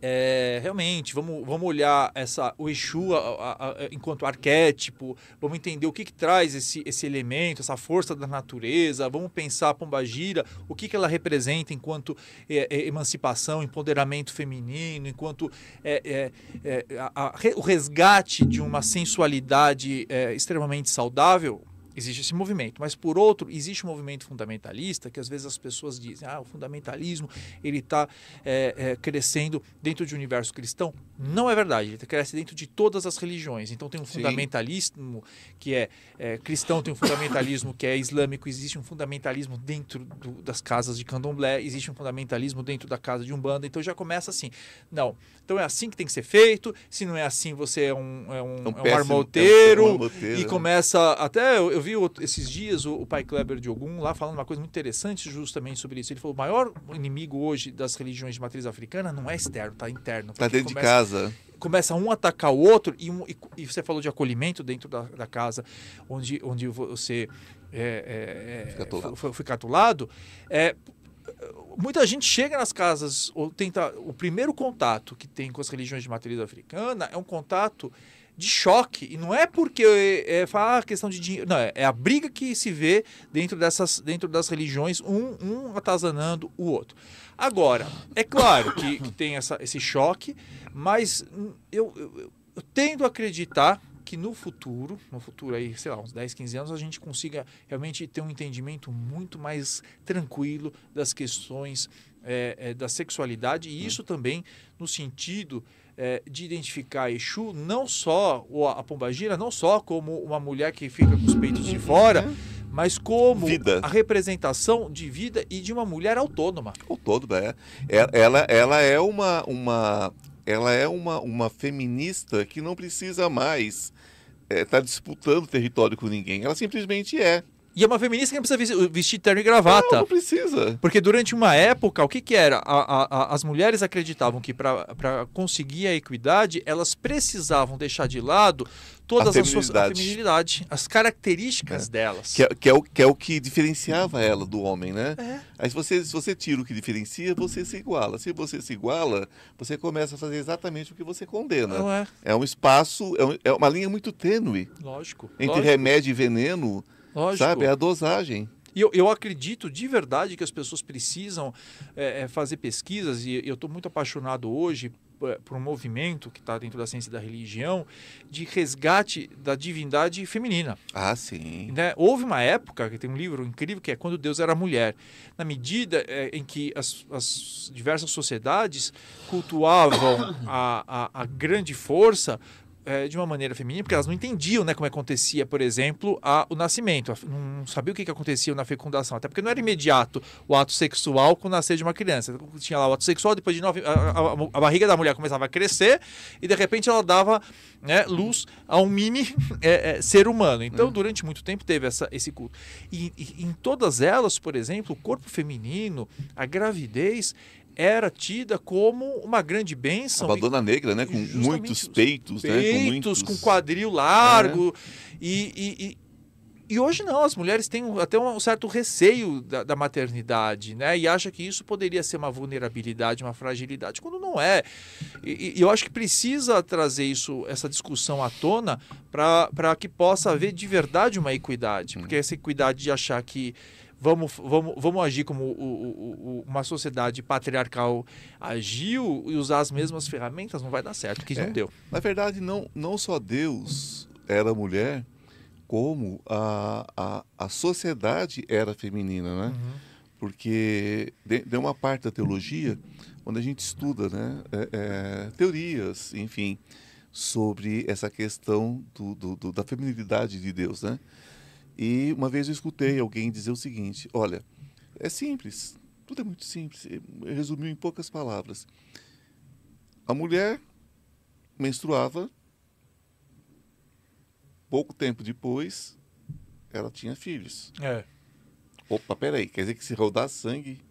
é, realmente, vamos, vamos olhar essa, o Exu a, a, a, enquanto arquétipo, vamos entender o que, que traz esse, esse elemento, essa força da natureza, vamos pensar a Pombagira, o que, que ela representa enquanto é, é, emancipação, empoderamento feminino, enquanto é, é, é o resgate de uma sensualidade extremamente saudável, existe esse movimento, mas por outro existe um movimento fundamentalista que às vezes as pessoas dizem, ah, o fundamentalismo ele está é, é, crescendo dentro de um universo cristão. Não é verdade, ele cresce dentro de todas as religiões. Então tem um Sim. fundamentalismo que é, é, cristão, tem um fundamentalismo que é islâmico, existe um fundamentalismo dentro do, das casas de candomblé, existe um fundamentalismo dentro da casa de umbanda. Então já começa assim, não, então é assim que tem que ser feito. Se não é assim, você é um, é um, é um, é um armoteiro, é um e né? começa até eu, eu vi esses dias o, o pai Kleber de Ogum lá falando uma coisa muito interessante justamente sobre isso. Ele falou: o maior inimigo hoje das religiões de matriz africana não é externo, tá interno. Está dentro começa, de casa. Começa um a atacar o outro, e, um, e, e, você falou de acolhimento dentro da, da casa, onde, onde você é, é, é foi, foi catulado. É, muita gente chega nas casas ou tenta o primeiro contato que tem com as religiões de matriz africana é um contato de choque. E não é porque é, é falar ah, questão de dinheiro. Não, é, é, a briga que se vê dentro, dessas, dentro das religiões, um, um atazanando o outro. Agora, é claro que, que tem essa, esse choque, mas eu, eu, eu tendo a acreditar que no futuro, no futuro aí, sei lá, uns 10, 15 anos, a gente consiga realmente ter um entendimento muito mais tranquilo das questões é, é, da sexualidade, e isso também no sentido é, de identificar Exu, não só a pombagira, não só como uma mulher que fica com os peitos de fora, mas como vida. a representação de vida e de uma mulher autônoma. Autônoma, é. é. Ela, ela é uma, uma, ela é uma, uma feminista que não precisa mais estar é, tá disputando território com ninguém. Ela simplesmente é. E é uma feminista que não precisa vestir terno e gravata. Não, não precisa. Porque durante uma época, o que, que era? A, a, a, as mulheres acreditavam que para conseguir a equidade, elas precisavam deixar de lado todas as suas a feminilidade, as características é. delas. Que é, que, é o, que é o que diferenciava ela do homem, né? É. Aí se você, se você tira o que diferencia, você se iguala. Se você se iguala, você começa a fazer exatamente o que você condena. Não é. é um espaço, é, um, é uma linha muito tênue. Lógico. Entre lógico. remédio e veneno Lógico. Sabe? É a dosagem. E eu, eu acredito de verdade que as pessoas precisam é, fazer pesquisas, e eu estou muito apaixonado hoje por um movimento que está dentro da ciência da religião de resgate da divindade feminina. Ah, sim. Né? Houve uma época, que tem um livro incrível, que é Quando Deus Era Mulher. Na medida é, em que as, as, diversas sociedades cultuavam [COUGHS] a, a, a grande força é, de uma maneira feminina, porque elas não entendiam né, como acontecia, por exemplo, a, o nascimento. Não sabia o que, que acontecia na fecundação, até porque não era imediato o ato sexual com o nascer de uma criança. Tinha lá o ato sexual, depois de nove, a, a, a barriga da mulher começava a crescer e de repente ela dava né, luz a um mini [LAUGHS] é, é, ser humano. Então, uhum. durante muito tempo teve essa, esse culto. E, e em todas elas, por exemplo, o corpo feminino, a gravidez, era tida como uma grande bênção. A Madonna Negra, né? Com muitos peitos, peitos, né? Com, muitos... com quadril largo. É. E, e, e, e, hoje não, as mulheres têm até um certo receio da, da, maternidade, né? E acha que isso poderia ser uma vulnerabilidade, uma fragilidade, quando não é. E, e eu acho que precisa trazer isso, essa discussão à tona para que possa haver de verdade uma equidade. Porque essa equidade de achar que vamos, vamos, vamos agir como o, o, o, uma sociedade patriarcal agiu e usar as mesmas ferramentas, não vai dar certo, que é, não deu. Na verdade, não, não só Deus era mulher, como a, a, a sociedade era feminina, né? Uhum. Porque de, uma parte da teologia, quando a gente estuda né, é, é, teorias, enfim, sobre essa questão do, do, do, da feminilidade de Deus, né? E uma vez eu escutei alguém dizer o seguinte: olha, é simples, tudo é muito simples, resumiu em poucas palavras. A mulher menstruava, pouco tempo depois, ela tinha filhos. É. Opa, peraí, quer dizer que se rodar sangue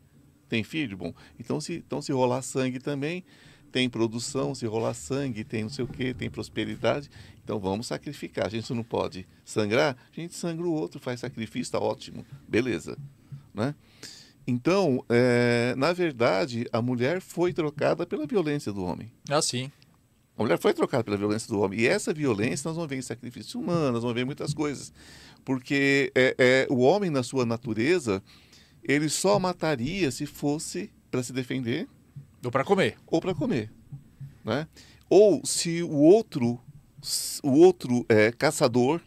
tem filho? Bom, então se, então se rolar sangue também tem produção, se rolar sangue tem não sei o que, tem prosperidade. Então vamos sacrificar. A gente não pode sangrar, a gente sangra o outro, faz sacrifício, está ótimo, beleza. Né? Então, é, na verdade, a mulher foi trocada pela violência do homem. Ah, sim. A mulher foi trocada pela violência do homem. E essa violência nós vamos ver em sacrifícios humanos, nós vamos ver muitas coisas. Porque é, é, o homem, na sua natureza, ele só mataria se fosse para se defender. Ou para comer. Ou para comer. Né? Ou se o outro, o outro é, caçador,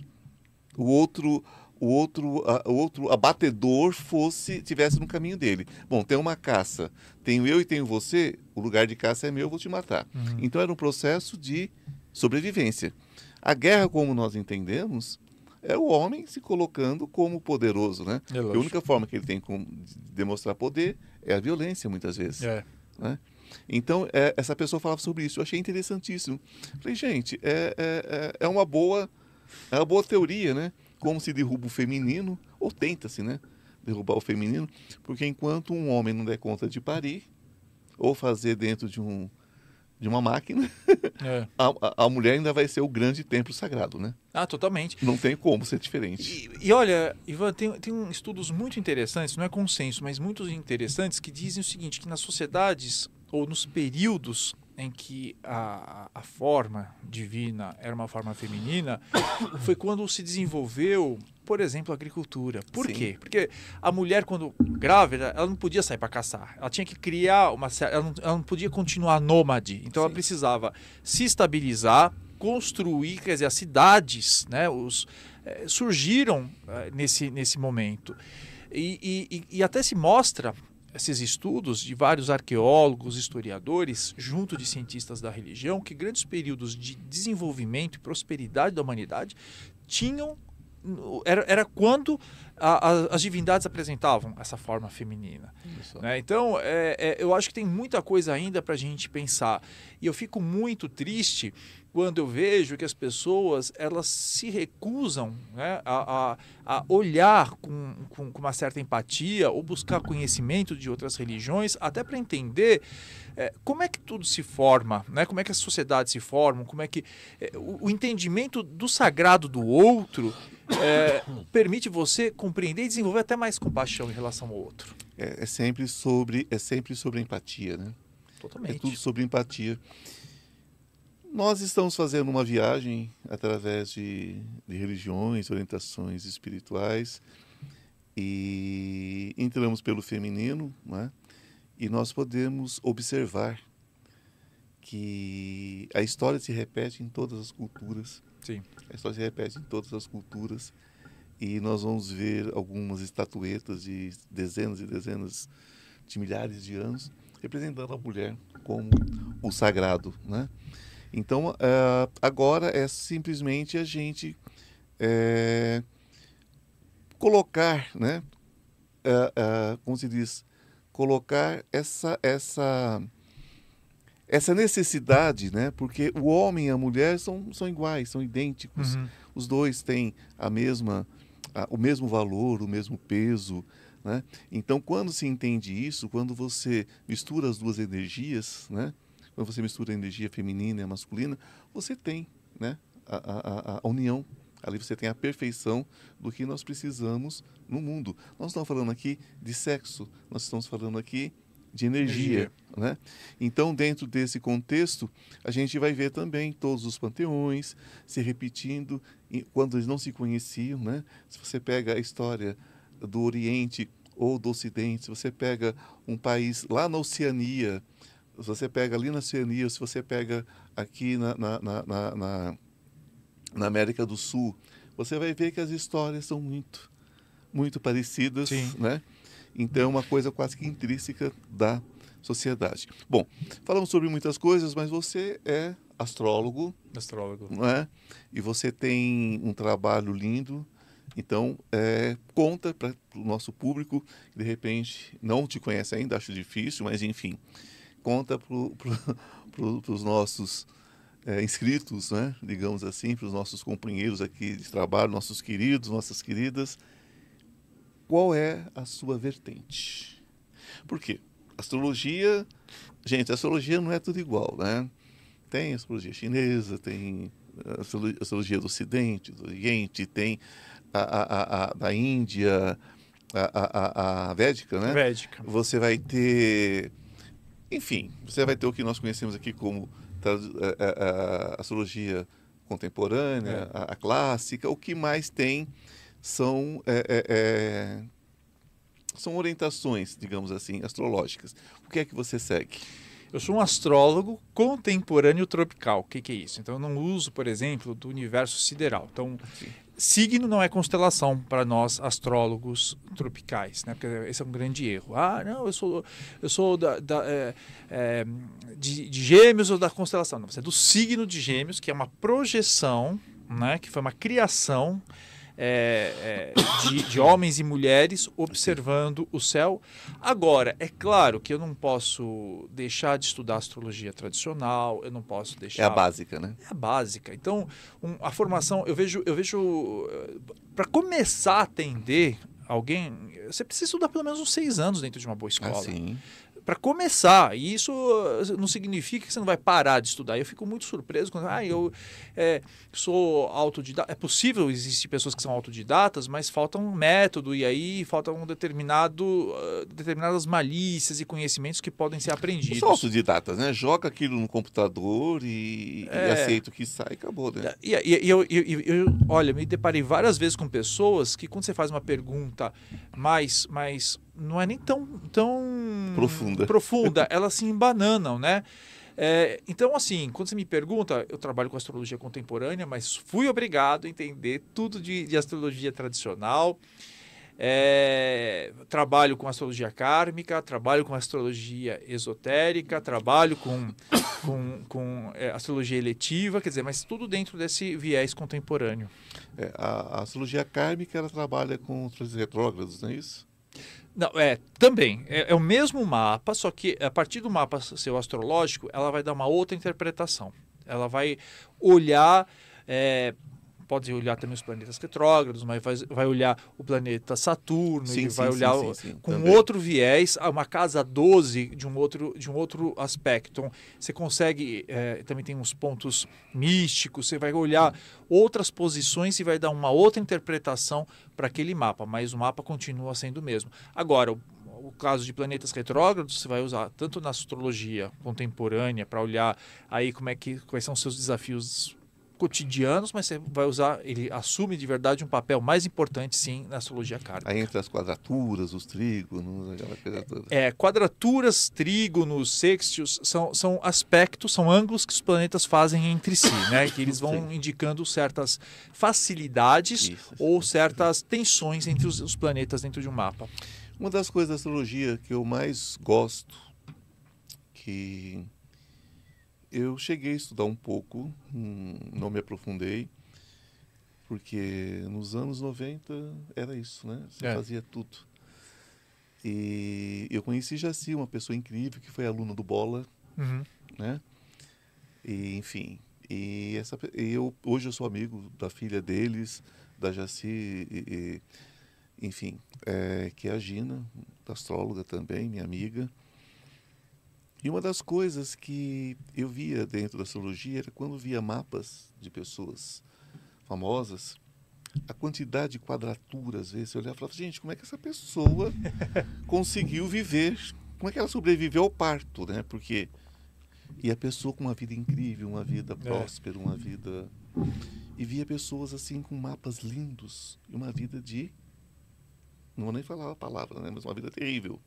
o outro o outro, a, o outro abatedor fosse tivesse no caminho dele. Bom, tem uma caça, tenho eu e tenho você, o lugar de caça é meu, eu vou te matar. Uhum. Então era um processo de sobrevivência. A guerra, como nós entendemos, é o homem se colocando como poderoso, né? É a única forma que ele tem de demonstrar poder é a violência, muitas vezes. É. Né? Então, é, essa pessoa falava sobre isso. Eu achei interessantíssimo. Falei, gente, é, é, é, é uma boa, é uma boa teoria, né? como se derruba o feminino, ou tenta-se, né? Derrubar o feminino, porque enquanto um homem não der conta de parir, ou fazer dentro de um de uma máquina, é. [LAUGHS] a, a, mulher ainda vai ser o grande templo sagrado, né? Ah, totalmente. Não tem como ser diferente. E, e olha, Ivan, tem, tem estudos muito interessantes, não é consenso, mas muito interessantes, que dizem o seguinte, que nas sociedades ou nos períodos em que a, a forma divina era uma forma feminina, [COUGHS] foi quando se desenvolveu, por exemplo, a agricultura. Por Sim. quê? Porque a mulher, quando grávida, ela não podia sair para caçar. Ela tinha que criar uma. Ela não, ela não podia continuar nômade. Então Sim. ela precisava se estabilizar, construir, quer dizer, as cidades, né, os, eh, surgiram eh, nesse, nesse momento. E, e, e, até se mostra esses estudos de vários arqueólogos, historiadores, junto de cientistas da religião, que grandes períodos de desenvolvimento e prosperidade da humanidade tinham era, era quando a, a, as divindades apresentavam essa forma feminina. Né? Então, é, é, eu acho que tem muita coisa ainda para a gente pensar. E eu fico muito triste quando eu vejo que as pessoas elas se recusam né, a, a, a, olhar com, com, com, uma certa empatia ou buscar conhecimento de outras religiões, até para entender é, como é que tudo se forma, né, como é que as sociedades se formam, como é que é, o, o, entendimento do sagrado do outro é, permite você compreender e desenvolver até mais compaixão em relação ao outro. É, é sempre sobre é sempre sobre empatia, né? Totalmente. É tudo sobre empatia. Nós estamos fazendo uma viagem através de, de religiões, orientações espirituais e entramos pelo feminino, né? e nós podemos observar que a história se repete em todas as culturas. Sim. A história se repete em todas as culturas e nós vamos ver algumas estatuetas de dezenas e dezenas de milhares de anos representando a mulher como o sagrado, né? Então, uh, agora é simplesmente a gente é, colocar, né? Uh, uh, como se diz, colocar essa essa essa necessidade, né? Porque o homem e a mulher são, são iguais, são idênticos. Uhum. Os dois têm a mesma a, o mesmo valor, o mesmo peso, né? Então, quando se entende isso, quando você mistura as duas energias, né? Quando você mistura a energia feminina e a masculina, você tem né, a, a, a união. Ali você tem a perfeição do que nós precisamos no mundo. Nós estamos falando aqui de sexo, nós estamos falando aqui de energia. energia. Né? Então, dentro desse contexto, a gente vai ver também todos os panteões se repetindo quando eles não se conheciam. Né? Se você pega a história do Oriente ou do Ocidente, se você pega um país lá na Oceania, se você pega ali na Oceania, se você pega aqui na, na, na, na, na América do Sul, você vai ver que as histórias são muito, muito parecidas, Sim. né? Então é uma coisa quase que intrínseca da sociedade. Bom, falamos sobre muitas coisas, mas você é astrólogo. Astrólogo. Não é? E você tem um trabalho lindo Então, é, conta para o nosso público, que de repente não te conhece ainda, acho difícil, mas enfim, conta para pro, [LAUGHS] os nossos é, inscritos, né, digamos assim, para os nossos companheiros aqui de trabalho, nossos queridos, nossas queridas, qual é a sua vertente? Por quê? Astrologia, gente, astrologia não é tudo igual, né? Tem astrologia chinesa, tem astrologia do Ocidente, do Oriente, tem a, a, a da Índia, a, a, a, Védica, né? Védica. Você vai ter, enfim, você vai ter o que nós conhecemos aqui como a, a, a astrologia contemporânea, é. a, a, clássica. O que mais tem são é, são orientações, digamos assim, astrológicas. O que é que você segue? Eu sou um astrólogo contemporâneo tropical. O que, que, é isso? Então, eu não uso, por exemplo, do universo sideral. Então, Sim. Signo não é constelação para nós astrólogos tropicais, né? Porque esse é um grande erro. Ah, não, eu sou, eu sou da, da é, é, de, de gêmeos ou da constelação. Não, você é do signo de gêmeos, que é uma projeção, né? que foi uma criação é, é, de, de, homens e mulheres observando o céu. Agora, é claro que eu não posso deixar de estudar astrologia tradicional, eu não posso deixar. É a básica, né? É a básica. Então, um, a formação, eu vejo, eu vejo para começar a atender alguém, você precisa estudar pelo menos uns seis anos dentro de uma boa escola. Ah, sim para começar. E isso eh, não significa que você não vai parar de estudar. Eu fico muito surpreso quando ah, eu é, sou autodidata. É possível existir pessoas que são autodidatas, mas falta um método e aí falta um determinado, uh, determinadas malícias e conhecimentos que podem ser aprendidos. São autodidatas, né? Joga aquilo no computador e, é... e aceita o que sai e acabou, né? E, e, e eu, eu, eu, olha, me deparei várias vezes com pessoas que quando você faz uma pergunta mais, mais não é nem tão, tão profunda, [LAUGHS] profunda elas se embananam, né? É, então, assim, quando você me pergunta, eu trabalho com astrologia contemporânea, mas fui obrigado a entender tudo de, de astrologia tradicional. É, trabalho com astrologia kármica, trabalho com astrologia esotérica, trabalho com, com, com é, astrologia eletiva, quer dizer, mas tudo dentro desse viés contemporâneo. É, a, a, astrologia kármica ela trabalha com os retrógrados, não é isso? Não, é, também. É, é, o mesmo mapa, só que a partir do mapa seu astrológico, ela vai dar uma outra interpretação. Ela vai olhar é, pode olhar também os planetas retrógrados, mas vai, vai olhar o planeta Saturno, sim, ele sim, vai olhar sim, com também. outro viés, uma casa 12 de um outro, de um outro aspecto. Então, você consegue, é, também tem uns pontos místicos, você vai olhar outras posições e vai dar uma outra interpretação para aquele mapa, mas o mapa continua sendo o mesmo. Agora, o, o caso de planetas retrógrados você vai usar tanto na astrologia contemporânea para olhar aí como é que quais são os seus desafios cotidianos, mas você vai usar, ele assume de verdade um papel mais importante, sim, na astrologia kármica. Aí entre as quadraturas, os trígonos, aquela coisa toda. É, quadraturas, trígonos, sextios, são, são aspectos, são ângulos que os planetas fazem entre si, [LAUGHS] né? Que eles vão indicando certas facilidades Isso, ou certas tensões entre os, os planetas dentro de um mapa. Uma das coisas da astrologia que eu mais gosto, que eu cheguei a estudar um pouco, hum, não me aprofundei, porque nos anos 90 era isso, né? Você é. fazia tudo. E eu conheci Jaci, uma pessoa incrível que foi aluna do Bola, uhum. né? E, enfim, e essa, eu hoje eu sou amigo da filha deles, da Jaci, e, e, enfim, é, que é a Gina, astróloga também, minha amiga. E uma das coisas que eu via dentro da astrologia era quando via mapas de pessoas famosas, a quantidade de quadraturas, às vezes eu olhava e falava, gente, como é que essa pessoa [LAUGHS] conseguiu viver? Como é que ela sobreviveu ao parto, né? Porque e a pessoa com uma vida incrível, uma vida é. próspera, uma vida e via pessoas assim com mapas lindos e uma vida de não vou nem falar a palavra, né? Mas uma vida terrível.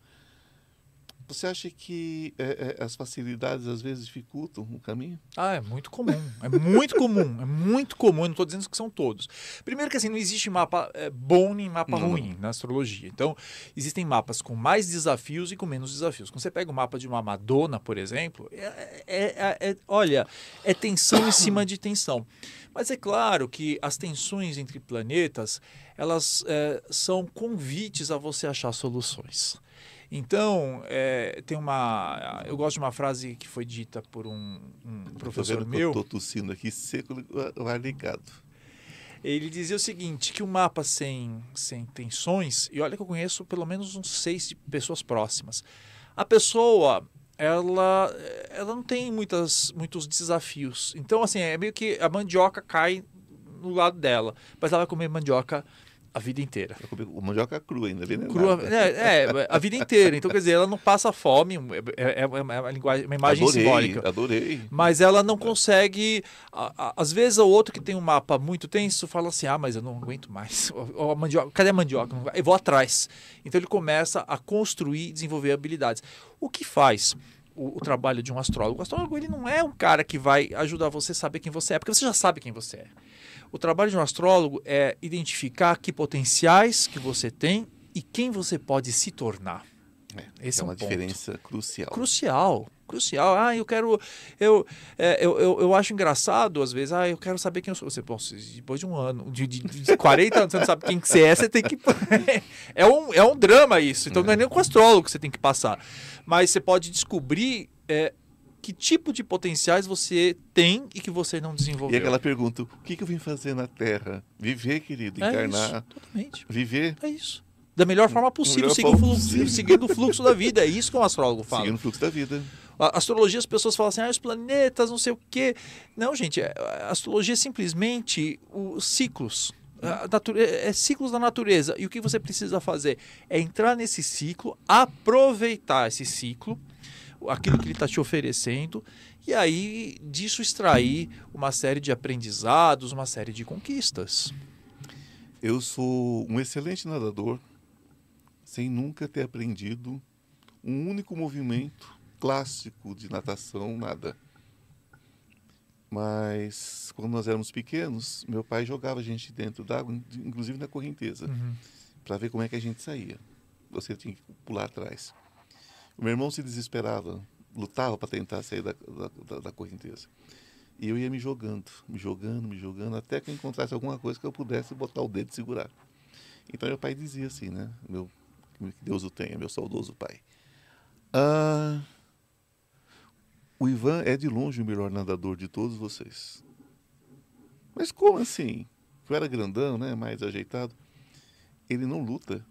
Você acha que é, é, as facilidades às vezes dificultam o caminho? Ah, é muito comum. É muito comum. É muito comum. Eu não estou dizendo que são todos. Primeiro que assim, não existe mapa é, bom nem mapa não, ruim na astrologia. Então, existem mapas com mais desafios e com menos desafios. Quando você pega o mapa de uma Madonna, por exemplo, é, é, é olha, é tensão em cima de tensão. Mas é claro que as tensões entre planetas, elas são convites a você achar soluções. Então, é, tem uma. Eu gosto de uma frase que foi dita por um, um professor meu. Estou tossindo aqui seco, ar ligado. Ele dizia o seguinte: que o um mapa sem, sem tensões, e olha que eu conheço pelo menos uns seis pessoas próximas. A pessoa ela, ela não tem muitas, muitos desafios. Então, assim, é meio que a mandioca cai no lado dela, mas ela vai comer mandioca a vida inteira. O mandioca crua ainda, ali, né? Crua, é, é, a vida inteira. Então, quer dizer, ela não passa fome, é, é, é uma, linguagem, uma imagem adorei, simbólica. Adorei. Mas ela não consegue. A, a, às vezes, o outro que tem um mapa muito tenso fala assim: ah, mas eu não aguento mais. [LAUGHS] A mandioca, cadê a mandioca? Eu vou atrás. Então, ele começa a construir e desenvolver habilidades. O que faz? O, o, trabalho de um astrólogo. O astrólogo ele não é um cara que vai ajudar você a saber quem você é, porque você já sabe quem você é. O trabalho de um astrólogo é identificar que potenciais que você tem e quem você pode se tornar. É, Esse é, é uma diferença crucial. Crucial, crucial. Ah, eu quero. Eu, é, eu, eu, eu, acho engraçado, às vezes, ah, eu quero saber quem eu sou. Você, bom, depois de um ano, de, de, de [LAUGHS] 40 anos, você não sabe quem que você é, você tem que. [LAUGHS] é, um, é um drama isso. Então não é nem com o astrólogo que você tem que passar. Mas você pode descobrir. É, que tipo de potenciais você tem e que você não desenvolveu. E aquela pergunta, o que, que eu vim fazer na Terra? Viver, querido, é encarnar. Isso, totalmente. Viver. É isso. Da melhor forma possível, melhor seguindo, forma possível. seguindo o fluxo da vida. É isso que um astrólogo fala. Seguindo o fluxo da vida. A astrologia, as pessoas falam assim, ah, os planetas, não sei o quê. Não, gente, é, a astrologia é simplesmente os ciclos. É, é ciclos da natureza. E o que você precisa fazer é entrar nesse ciclo, aproveitar esse ciclo aquilo que ele está te oferecendo e aí disso extrair uma série de aprendizados, uma série de conquistas. Eu sou um excelente nadador sem nunca ter aprendido um único movimento clássico de natação, nada. Mas quando nós éramos pequenos, meu pai jogava a gente dentro d'água, inclusive na correnteza, uhum. para ver como é que a gente saía. Você tinha que pular atrás. O meu irmão se desesperava, lutava para tentar sair da, da, da, correnteza. E eu ia me jogando, me jogando, me jogando, até que eu encontrasse alguma coisa que eu pudesse botar o dedo e segurar. Então meu pai dizia assim, né? Meu, que Deus o tenha, meu saudoso pai. Ah, o Ivan é de longe o melhor nadador de todos vocês. Mas como assim? Eu era grandão, né? Mais ajeitado. Ele não luta.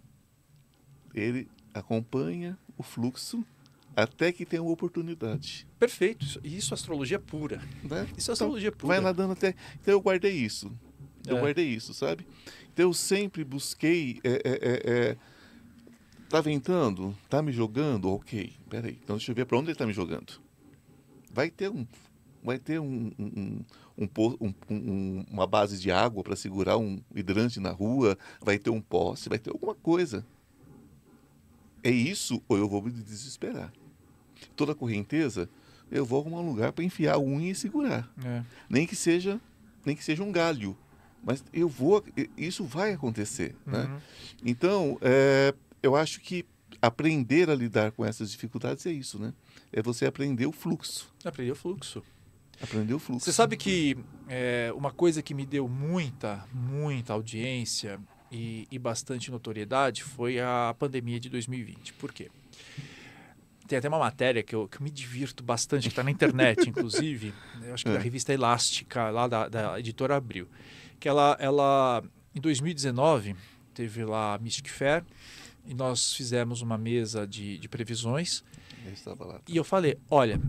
Ele acompanha o fluxo até que tenha uma oportunidade. Perfeito. Isso, isso é astrologia pura. Né? Isso é astrologia então, pura. Vai nadando até. Então eu guardei isso. Eu é. guardei isso, sabe? Então eu sempre busquei. É, é, é, é tá ventando? Tá me jogando? Ok. Peraí. Então deixa eu ver para onde ele está me jogando. Vai ter um. Vai ter um, um, um, um uma base de água para segurar um hidrante na rua, vai ter um poste, vai ter alguma coisa. É isso ou eu vou me desesperar? Toda correnteza, eu vou arrumar um lugar para enfiar a unha e segurar. É. Nem que seja, nem que seja um galho, mas eu vou, isso vai acontecer, né? uhum. né? Então, é, eu acho que aprender a lidar com essas dificuldades é isso, né? É você aprender o fluxo. Aprender o fluxo. Aprender o fluxo. Você sabe que é, uma coisa que me deu muita, muita audiência e, e bastante notoriedade foi a pandemia de 2020. Por quê? Tem até uma matéria que eu, que eu me divirto bastante, que está na internet, [LAUGHS] inclusive, eu acho que é. da revista Elástica, lá da, da editora Abril, que ela, ela, em 2019, teve lá a Mystic Fair, e nós fizemos uma mesa de, de previsões. Eu e eu falei, olha,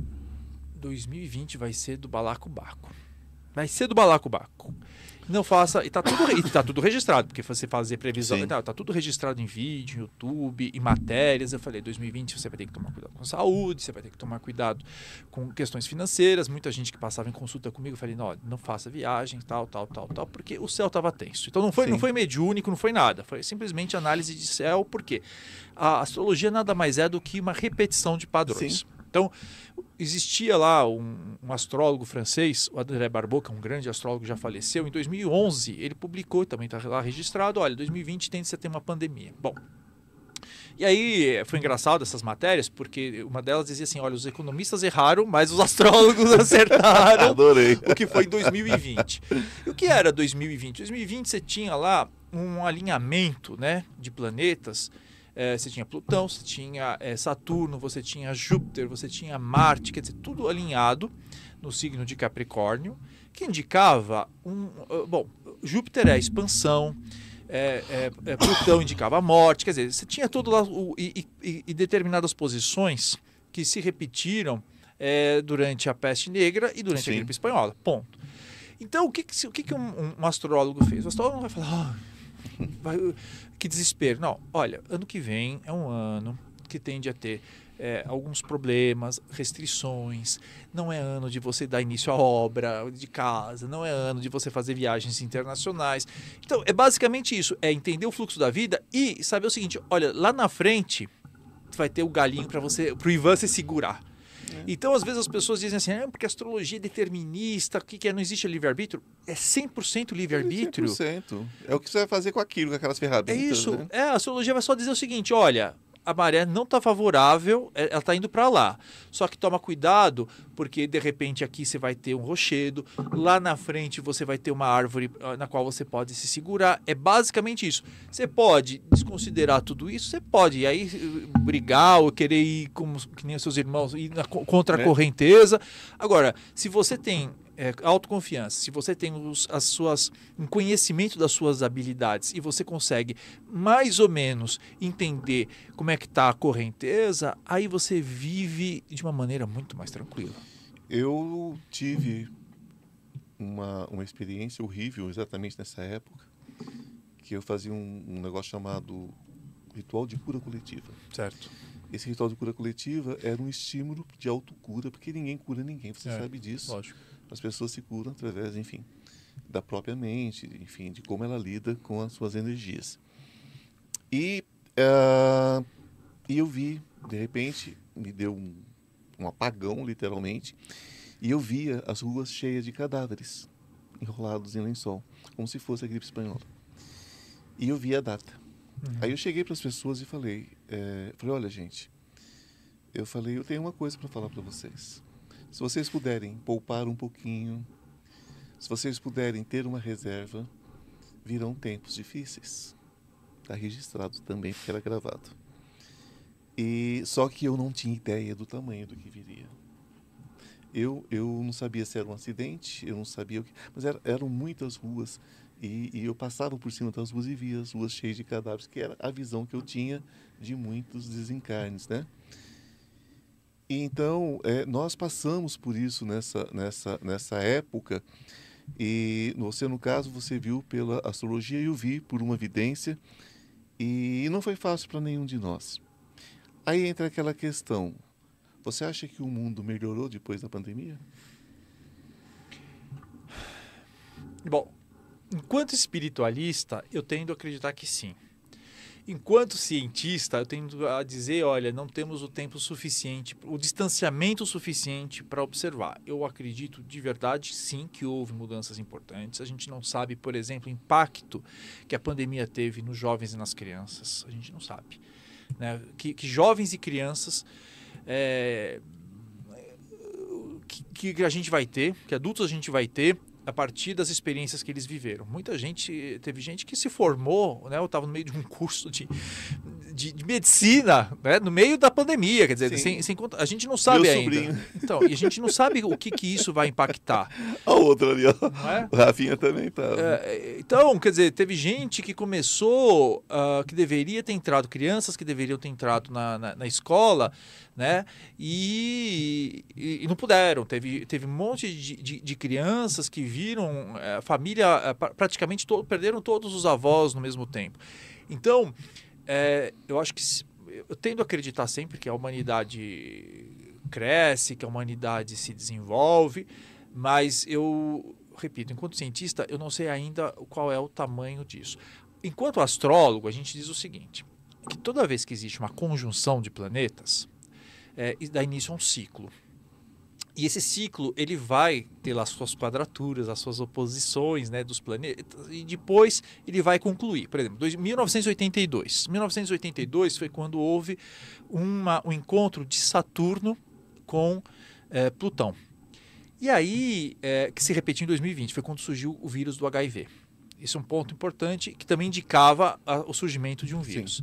2020 vai ser do balacobaco. Vai ser do balacobaco. Não faça. E tá tudo, e tá tudo registrado, porque você fazer previsão. Tá, tá tudo registrado em vídeo, YouTube, em matérias. Eu falei, 2020 você vai ter que tomar cuidado com saúde, você vai ter que tomar cuidado com questões financeiras. Muita gente que passava em consulta comigo, eu falei, não, não faça viagem, tal, tal, tal, tal, porque o céu estava tenso. Então não foi, Sim. não foi mediúnico, não foi nada. Foi simplesmente análise de céu, porque a astrologia nada mais é do que uma repetição de padrões. Sim. Então, existia lá um, um astrólogo francês, o André Barbeau, que é um grande astrólogo, já faleceu. Em 2011, ele publicou, também está lá registrado, olha, 2020 tende a ter uma pandemia. Bom, e aí foi engraçado essas matérias, porque uma delas dizia assim, olha, os economistas erraram, mas os astrólogos [LAUGHS] acertaram [LAUGHS] Adorei. o que foi em 2020. E o que era 2020? 2020 você tinha lá um alinhamento né, de planetas. Eh, você tinha Plutão, você tinha eh, Saturno, você tinha Júpiter, você tinha Marte, quer dizer, tudo alinhado no signo de Capricórnio, que indicava um. ah, bom, Júpiter é a expansão, é, é, é, Plutão indicava a morte, quer dizer, você tinha todo lá o, e, e- e determinadas posições que se repetiram é, durante a peste negra e durante a Sim. gripe espanhola. Ponto. Então, o que, o que, um, um astrólogo fez? O astrólogo vai falar, "Ah, vai- que desespero. Não, olha, ano que vem é um ano que tende a ter é, alguns problemas, restrições. Não é ano de você dar início à obra de casa, não é ano de você fazer viagens internacionais. Então, é basicamente isso: é entender o fluxo da vida e saber o seguinte: olha, lá na frente vai ter o galinho para você, para o Ivan se segurar. Então, às vezes as pessoas dizem assim, ah, porque a astrologia é determinista, o que, que é? Não existe livre-arbítrio? É 100% livre-arbítrio. 100%. É o que você vai fazer com aquilo, com aquelas É ferramentas. isso. né? É, a astrologia vai só dizer o seguinte: olha, a maré não está favorável, é- ela está indo para lá. Só que toma cuidado, porque de repente aqui você vai ter um rochedo, lá na frente você vai ter uma árvore ah, na qual você pode se segurar. É basicamente isso. Você pode desconsiderar tudo isso, você pode. E aí eh, brigar ou querer ir como que nem os seus irmãos, ir na, co- contra a Né? correnteza. Agora, se você tem é, autoconfiança, se você tem os, as suas, um conhecimento das suas habilidades e você consegue mais ou menos entender como é que está a correnteza, aí você vive de uma maneira muito mais tranquila. Eu tive uma, uma experiência horrível exatamente nessa época, que eu fazia um, um negócio chamado ritual de cura coletiva. Certo. Esse ritual de cura coletiva era um estímulo de autocura, porque ninguém cura ninguém, você É, sabe disso. Lógico. As pessoas se curam através, enfim, da própria mente, enfim, de como ela lida com as suas energias. E, e eu vi, de repente, me deu um, um apagão, literalmente, e eu via as ruas cheias de cadáveres enrolados em lençol, como se fosse a gripe espanhola. E eu vi a data. Uhum. Aí eu cheguei para as pessoas e falei, é, falei, olha gente, eu falei, eu tenho uma coisa para falar para vocês. Se vocês puderem poupar um pouquinho, se vocês puderem ter uma reserva, virão tempos difíceis. Está registrado também porque era gravado. E só que eu não tinha ideia do tamanho do que viria. Eu, eu não sabia se era um acidente, eu não sabia o que, mas era, eram muitas ruas e, e eu passava por cima das ruas e via as ruas cheias de cadáveres, que era a visão que eu tinha de muitos desencarnes, né? Então é, nós passamos por isso nessa, nessa, nessa época e você no caso você viu pela astrologia e eu vi por uma vidência e não foi fácil para nenhum de nós. Aí entra aquela questão: você acha que o mundo melhorou depois da pandemia? Bom, enquanto espiritualista, eu tendo a acreditar que sim. Enquanto cientista, eu tendo a dizer, olha, não temos o tempo suficiente, o distanciamento suficiente para observar. Eu acredito de verdade, sim, que houve mudanças importantes. A gente não sabe, por exemplo, o impacto que a pandemia teve nos jovens e nas crianças. A gente não sabe. Né? Que, que jovens e crianças é, que, que a gente vai ter, que adultos a gente vai ter a partir das experiências que eles viveram. Muita gente, teve gente que se formou, né? Eu estava no meio de um curso de, de, de, medicina, né? No meio da pandemia, quer dizer, sem, sem, a gente não sabe Meu ainda. Sobrinho. Então, e a gente não sabe o que, que isso vai impactar. [LAUGHS] A outra ali, ó. É? O Rafinha também tá. É, então, quer dizer, teve gente que começou, uh, que deveria ter entrado, crianças que deveriam ter entrado na, na, na escola, né? E, e, e, não puderam. Teve, teve um monte de, de, de crianças que viram a eh, família, eh, praticamente todo, perderam todos os avós no mesmo tempo. Então, é, eu acho que eu tendo a acreditar sempre que a humanidade cresce, que a humanidade se desenvolve, mas eu repito, enquanto cientista, eu não sei ainda qual é o tamanho disso. Enquanto astrólogo, a gente diz o seguinte: que toda vez que existe uma conjunção de planetas, é, dá início a um ciclo. E esse ciclo ele vai ter as suas quadraturas, as suas oposições né, dos planetas, e depois ele vai concluir. Por exemplo, 1982. 1982 foi quando houve uma, um encontro de Saturno com é, Plutão. E aí, é, que se repetiu em 2020, foi quando surgiu o vírus do HIV. Esse é um ponto importante que também indicava a, o surgimento de um vírus.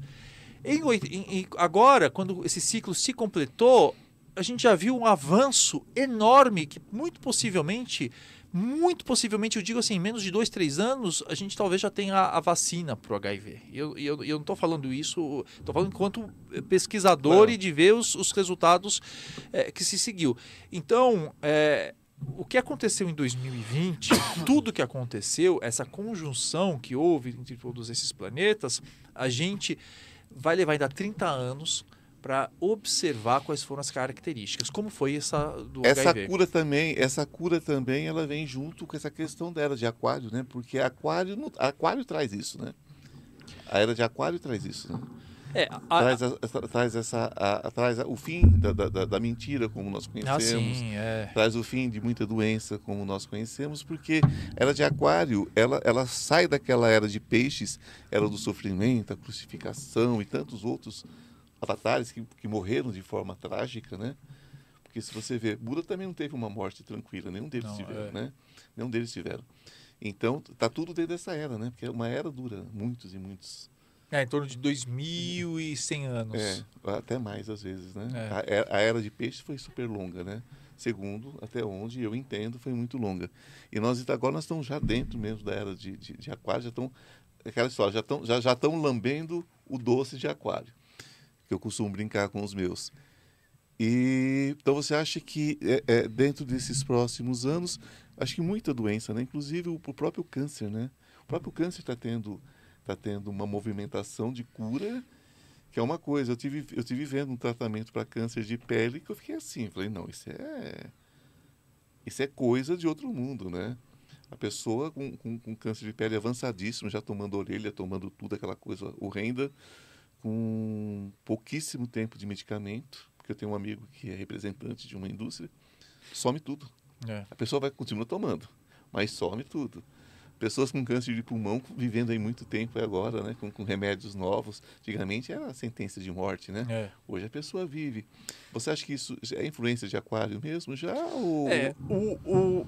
Em, em, agora, quando esse ciclo se completou, a gente já viu um avanço enorme que muito possivelmente, muito possivelmente, eu digo assim, em menos de dois, três anos, a gente talvez já tenha a, a vacina para o HIV. Eu, eu, eu não estou falando isso, estou falando enquanto pesquisador e de ver os, os resultados é, que se seguiu. Então, é, o que aconteceu em 2020, tudo que aconteceu, essa conjunção que houve entre todos esses planetas, a gente vai levar ainda 30 anos para observar quais foram as características. Como foi essa do essa HIV? cura também, essa cura também, ela vem junto com essa questão dela de aquário, né? Porque aquário, aquário traz isso, né? A era de aquário traz isso, né? É, a, traz, a, traz, essa, a, traz o fim da, da, da, mentira, como nós conhecemos. Ah, sim, é. Traz o fim de muita doença, como nós conhecemos, porque era de aquário, ela, ela sai daquela era de peixes, era do sofrimento, a crucificação e tantos outros avatares que, que morreram de forma trágica, né? Porque se você ver, Buda também não teve uma morte tranquila, nenhum deles não, tiveram, é. né? Nenhum deles tiveram. Então, tá tudo dentro dessa era, né? Porque uma era dura muitos e muitos. É, em torno de 2.100 anos. É, até mais às vezes, né? É. A, a, era de peixe foi super longa, né? Segundo, até onde eu entendo, foi muito longa. E nós agora nós estamos já dentro mesmo da era de, de, de aquário, já estão aquela história, já estão já, já estão lambendo o doce de aquário que eu costumo brincar com os meus. E então você acha que é, é, dentro desses próximos anos, acho que muita doença, né? Inclusive o, o próprio câncer, né? O próprio câncer está tendo tá tendo uma movimentação de cura que é uma coisa. Eu tive eu tive vendo um tratamento para câncer de pele que eu fiquei assim, falei não, isso é isso é coisa de outro mundo, né? A pessoa com, com, com câncer de pele avançadíssimo, já tomando orelha, tomando tudo aquela coisa horrenda com pouquíssimo tempo de medicamento, porque eu tenho um amigo que é representante de uma indústria, some tudo. É. A pessoa vai continuar tomando, mas some tudo. Pessoas com câncer de pulmão vivendo aí muito tempo agora, né, com, com remédios novos. Antigamente era sentença de morte, né? É. Hoje a pessoa vive. Você acha que isso é influência de aquário mesmo já? Ou... É, o, o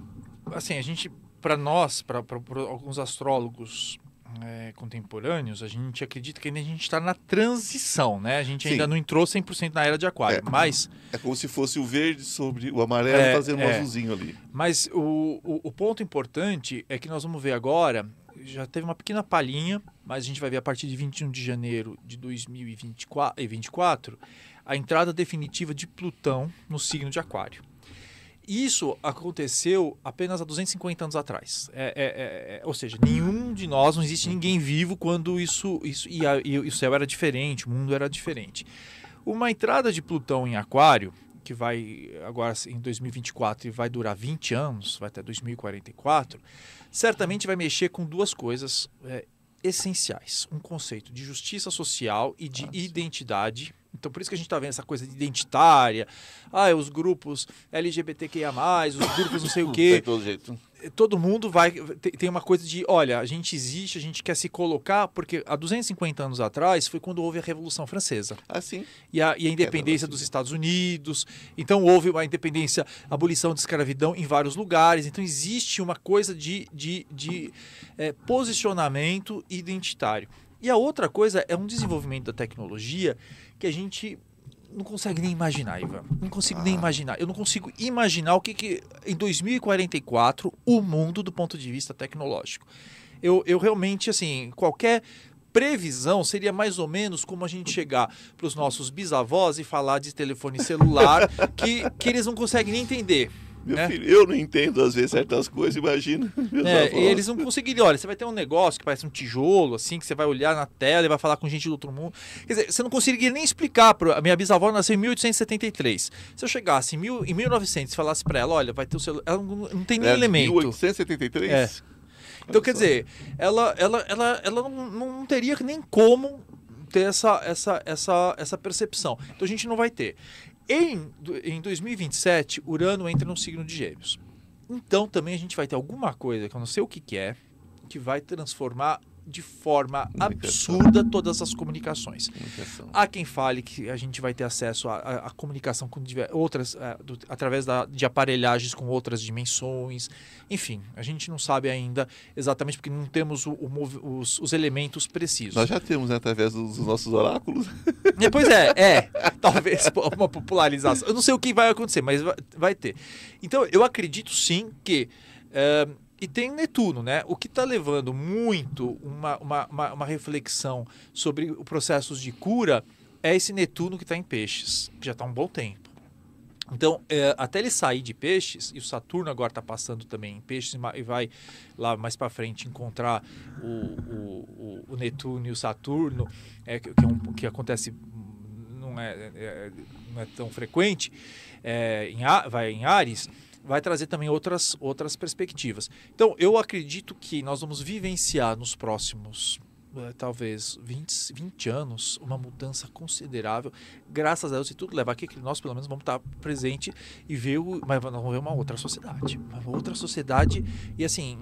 assim, a gente, para nós, para alguns astrólogos é, contemporâneos, a gente acredita que ainda a gente está na transição, né? A gente Sim. ainda não entrou 100% na era de aquário, é, mas... É como se fosse o verde sobre o amarelo é, fazendo um é. azulzinho ali. Mas o, o, o, ponto importante é que nós vamos ver agora, já teve uma pequena palhinha, mas a gente vai ver a partir de 21 de janeiro de 2024 a entrada definitiva de Plutão no signo de aquário. Isso aconteceu apenas há 250 anos atrás. É, é, é, é, ou seja, nenhum de nós, não existe ninguém vivo quando isso. isso e, a, e o céu era diferente, o mundo era diferente. Uma entrada de Plutão em Aquário, que vai agora em 2024 e vai durar 20 anos, vai até 2044, certamente vai mexer com duas coisas é, essenciais: um conceito de justiça social e de Nossa. identidade então, por isso que a gente está vendo essa coisa identitária. Ah, os grupos LGBTQIA, os grupos não sei o [LAUGHS] quê. De todo jeito. Todo mundo vai. Tem uma coisa de: olha, a gente existe, a gente quer se colocar, porque há 250 anos atrás foi quando houve a Revolução Francesa. Ah, sim. E a, e a independência é dos Estados Unidos. Então, houve uma independência, abolição de escravidão em vários lugares. Então, existe uma coisa de, de, de é, posicionamento identitário. E a outra coisa é um desenvolvimento da tecnologia que a gente não consegue nem imaginar, Ivan. Não consigo nem Ah. imaginar. Eu não consigo imaginar o que, que em 2044 o mundo do ponto de vista tecnológico. Eu, eu realmente, assim, qualquer previsão seria mais ou menos como a gente chegar para os nossos bisavós e falar de telefone celular [LAUGHS] que, que eles não conseguem nem entender. Meu né? filho, eu não entendo às vezes certas coisas, imagina. [LAUGHS] É, e eles não conseguiriam. Olha, você vai ter um negócio que parece um tijolo, assim, que você vai olhar na tela e vai falar com gente do outro mundo. Quer dizer, você não conseguiria nem explicar. Pro... A minha bisavó nasceu em 1873. Se eu chegasse em, mil... em 1900 e falasse pra ela, olha, vai ter o celular. Ela não, não tem nem É, elemento. 1873? É. Então, quer dizer, ela, ela, ela, ela não, não teria nem como ter essa, essa, essa, essa percepção. Então, a gente não vai ter. Em, em 2027, Urano entra no signo de Gêmeos. Então, também a gente vai ter alguma coisa, que eu não sei o que, que é, que vai transformar de forma absurda todas as comunicações. Comunicação. Há quem fale que a gente vai ter acesso à, comunicação com outras, eh, do- através da- de aparelhagens com outras dimensões. Enfim, a gente não sabe ainda exatamente porque não temos o- o os, os elementos precisos. Nós já temos, né, através dos nossos oráculos. [LAUGHS] É, pois é, é. Talvez [LAUGHS] uma popularização. Eu não sei o que vai acontecer, mas vai, vai ter. Então, eu acredito sim que. eh, e tem Netuno, né? O que está levando muito uma, uma, uma, uma reflexão sobre os processos de cura é esse Netuno que está em peixes, que já está um bom tempo. Então, eh, até ele sair de peixes, e o Saturno agora está passando também em peixes e vai lá mais para frente encontrar o, o, o- Netuno e o Saturno, é, que, que é um, que acontece, não é, é- não é tão frequente, é, em, vai em Ares, vai trazer também outras, outras perspectivas. Então, eu acredito que nós vamos vivenciar nos próximos, eh, talvez, 20, 20 anos, uma mudança considerável. Graças a Deus, se tudo levar aqui, que nós, pelo menos, vamos estar presente e ver, o, mas nós vamos ver uma outra sociedade. Uma outra sociedade, e assim,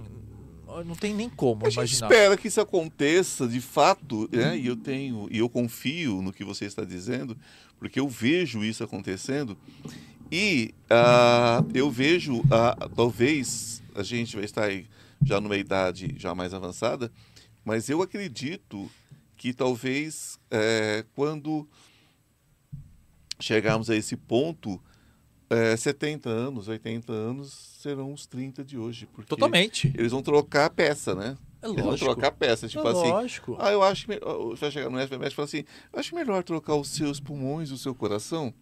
não tem nem como A gente imaginar. espera que isso aconteça de fato, né? E eu tenho, e eu confio no que você está dizendo, porque eu vejo isso acontecendo. E ah, eu vejo, ah, talvez a gente vai estar aí já numa idade já mais avançada, mas eu acredito que talvez eh, quando chegarmos a esse ponto, eh, 70 anos, 80 anos serão os 30 de hoje. Porque Totalmente. eles vão trocar a peça, né? É Eles vão lógico. trocar a peça, tipo é assim. lógico. Ah, eu acho que. me- Você vai chegar no médico, o médico fala assim: eu acho melhor trocar os seus pulmões, o seu coração.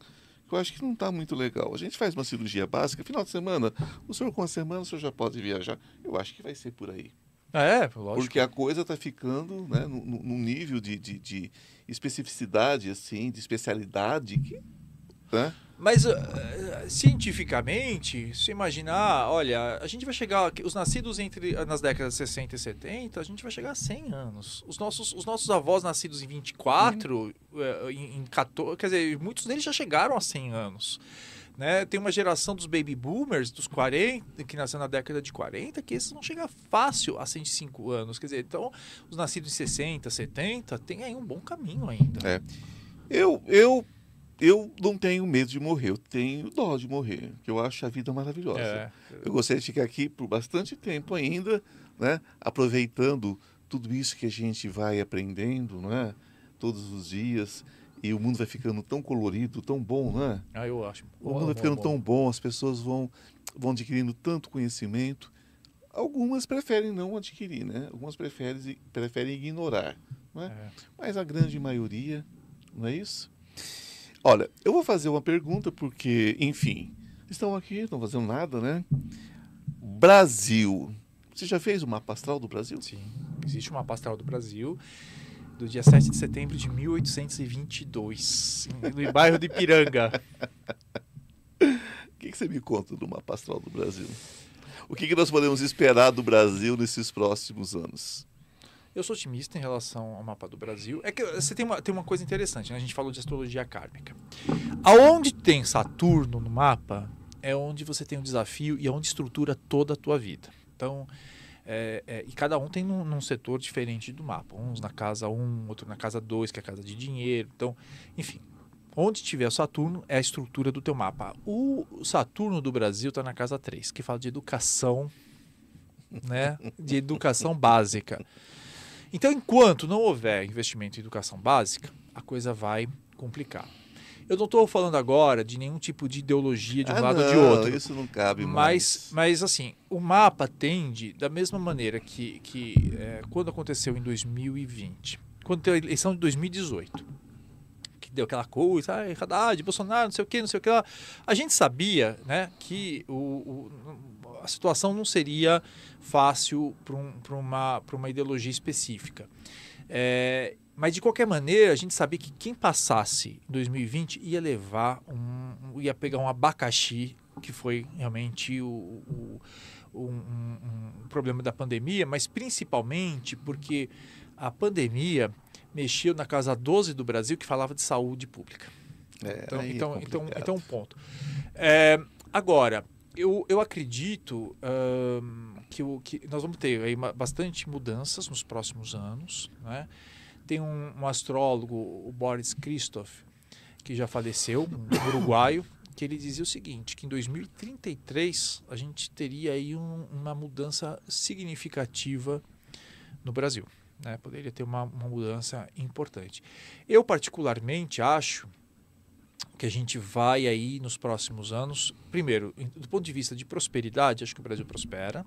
Que Eu acho que não está muito legal. A gente faz uma cirurgia básica, final de semana, o senhor com a semana, o senhor já pode viajar. Eu acho que vai ser por aí. É, lógico. Porque a coisa está ficando né, num nível de, de, de especificidade, assim, de especialidade que. Né? Mas eh, cientificamente, se imaginar, olha, a gente vai chegar, os nascidos entre nas décadas de 60 e 70, a gente vai chegar a 100 anos. Os nossos, os nossos avós nascidos em 24, eh, em, em 14, quer dizer, muitos deles já chegaram a 100 anos. Né? Tem uma geração dos baby boomers, dos 40, que nasceu na década de 40, que esses vão chegar fácil a 105 anos. Quer dizer, então, os nascidos em 60, 70, tem aí um bom caminho ainda. É. Eu, eu, eu não tenho medo de morrer, eu tenho dó de morrer, que eu acho a vida maravilhosa. É. Eu gostaria de ficar aqui por bastante tempo ainda, né? aproveitando tudo isso que a gente vai aprendendo, não é? Todos os dias. E o mundo vai ficando tão colorido, tão bom, né? Ah, eu acho. O mundo vai ficando tão bom, as pessoas vão, vão adquirindo tanto conhecimento. Algumas preferem não adquirir, né? Algumas preferem, preferem ignorar, não é? É. Mas a grande maioria, não é isso? Olha, eu vou fazer uma pergunta porque, enfim, estão aqui, não fazendo nada, né? Brasil. Você já fez o mapa astral do Brasil? Sim, existe uma astral do Brasil do dia 7 de setembro de 1822, no bairro de Ipiranga. [LAUGHS] O que, que você me conta do mapa astral do Brasil? O que, que nós podemos esperar do Brasil nesses próximos anos? Eu sou otimista em relação ao mapa do Brasil. É que você tem uma, tem uma coisa interessante, né? A gente falou de astrologia kármica. Aonde tem Saturno no mapa é onde você tem um desafio e é onde estrutura toda a tua vida. Então, é, é, e cada um tem num, num setor diferente do mapa. Uns na casa 1, outro na casa 2, que é a casa de dinheiro. Então, enfim, onde tiver Saturno é a estrutura do teu mapa. O Saturno do Brasil está na casa 3, que fala de educação, né? De educação básica. Então, enquanto não houver investimento em educação básica, a coisa vai complicar. Eu não estou falando agora de nenhum tipo de ideologia de um ah, lado ou de outro. Isso não cabe mas, mais. mas assim, o mapa tende da mesma maneira que, que é, quando aconteceu em 2020, quando teve a eleição de 2018, que deu aquela coisa, ah, Haddad, Bolsonaro, não sei o que, não sei o que lá. A gente sabia né, que o, o a situação não seria fácil para um, uma, uma ideologia específica. É, mas de qualquer maneira, a gente sabia que quem passasse em 2020 ia levar um. ia pegar um abacaxi, que foi realmente o, o um, um, um, problema da pandemia, mas principalmente porque a pandemia mexeu na casa 12 do Brasil que falava de saúde pública. É, então, é então, então, então, um ponto. É, agora, eu, eu acredito que, o, que nós vamos ter aí bastante mudanças nos próximos anos, né? Tem um, um astrólogo, o Boris Christoph, que já faleceu, um [COUGHS] uruguaio, que ele dizia o seguinte, que em 2033 a gente teria aí um, uma mudança significativa no Brasil. Né? Poderia ter uma, uma mudança importante. Eu particularmente acho que a gente vai aí nos próximos anos, primeiro, do ponto de vista de prosperidade, acho que o Brasil prospera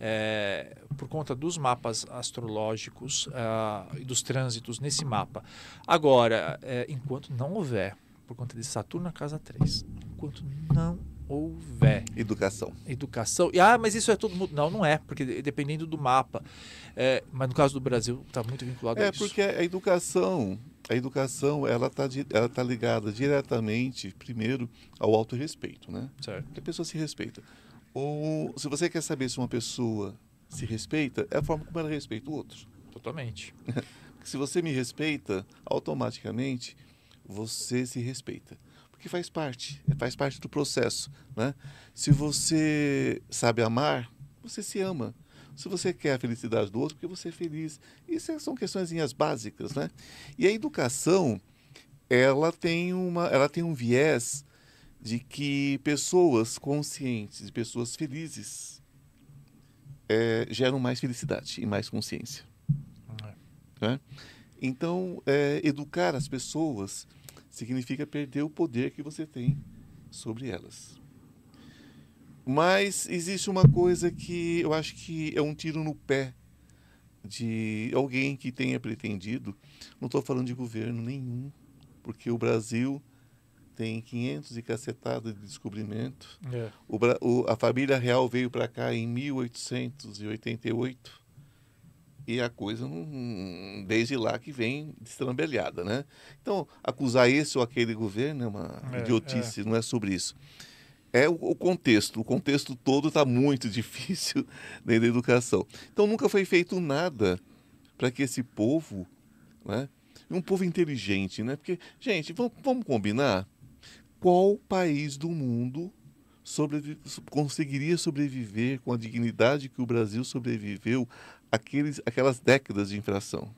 é, por conta dos mapas astrológicos uh, e dos trânsitos nesse mapa. Agora, é, enquanto não houver, por conta de Saturno na casa 3, enquanto não houver educação. Educação. E, ah, mas isso é todo mundo. Não, não é, porque dependendo do mapa. É, mas no caso do Brasil, está muito vinculado é, a isso. É, porque a educação, a educação, ela está ela tá ligada diretamente, primeiro, ao autorrespeito, né? Certo. Porque a pessoa se respeita. Ou se você quer saber se uma pessoa se respeita, é a forma como ela respeita o outro. Totalmente. [LAUGHS] se você me respeita, automaticamente você se respeita. Porque faz parte, faz parte do processo. Né? Se você sabe amar, você se ama. Se você quer a felicidade do outro, porque você é feliz. Isso são questões básicas. Né? E a educação, ela tem, uma, ela tem um viés de que pessoas conscientes, pessoas felizes, é, geram mais felicidade e mais consciência. É. Né? Então, é, educar as pessoas significa perder o poder que você tem sobre elas. Mas existe uma coisa que eu acho que é um tiro no pé de alguém que tenha pretendido. Não estou falando de governo nenhum, porque o Brasil tem 500 e cacetada de descobrimento. É. O, o, a família real veio para cá em 1888 e a coisa não, desde lá que vem destrambelhada, né? Então, acusar esse ou aquele governo é uma é, idiotice, é. não é sobre isso. É o, contexto, o contexto todo está muito [LAUGHS] difícil dentro da educação. Então, nunca foi feito nada para que esse povo, né? Um povo inteligente, né? Porque, gente, vamos, vamos combinar? qual país do mundo sobrevi conseguiria sobreviver com a dignidade que o Brasil sobreviveu aqueles, aquelas décadas de infração?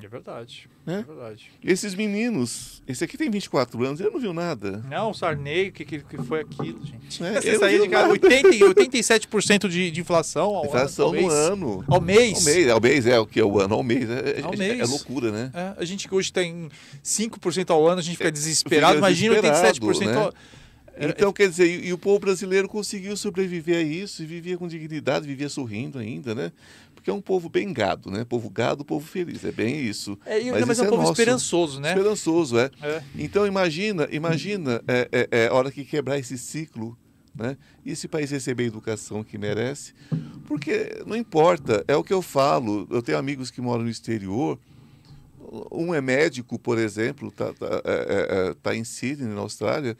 É verdade. É? é? verdade. Esses meninos, esse aqui tem 24 anos, ele não viu nada. Não, o Sarney, o que, que foi aquilo, gente? É, Você saía de casa, 80, 87% de, de inflação ao inflação ano. Inflação no ano. Ao mês. Ao mês, ao mês é o que é o ano, ao mês. É, ao é, mês. é loucura, né? É, a gente que hoje tem 5% ao ano, a gente fica desesperado. Fica Imagina 87% né? ao então, quer dizer, e, e, o povo brasileiro conseguiu sobreviver a isso e vivia com dignidade, vivia sorrindo ainda, né? Porque é um povo bem gado, né? Povo gado, povo feliz, é bem isso. É, mas, mas é um é povo nosso. esperançoso, né? Esperançoso, é. é. Então imagina, imagina é, é, é, a hora que quebrar esse ciclo, né? E esse país receber a educação que merece, porque não importa, é o que eu falo. Eu tenho amigos que moram no exterior. Um é médico, por exemplo, tá, tá, é, tá em Sydney, na Austrália.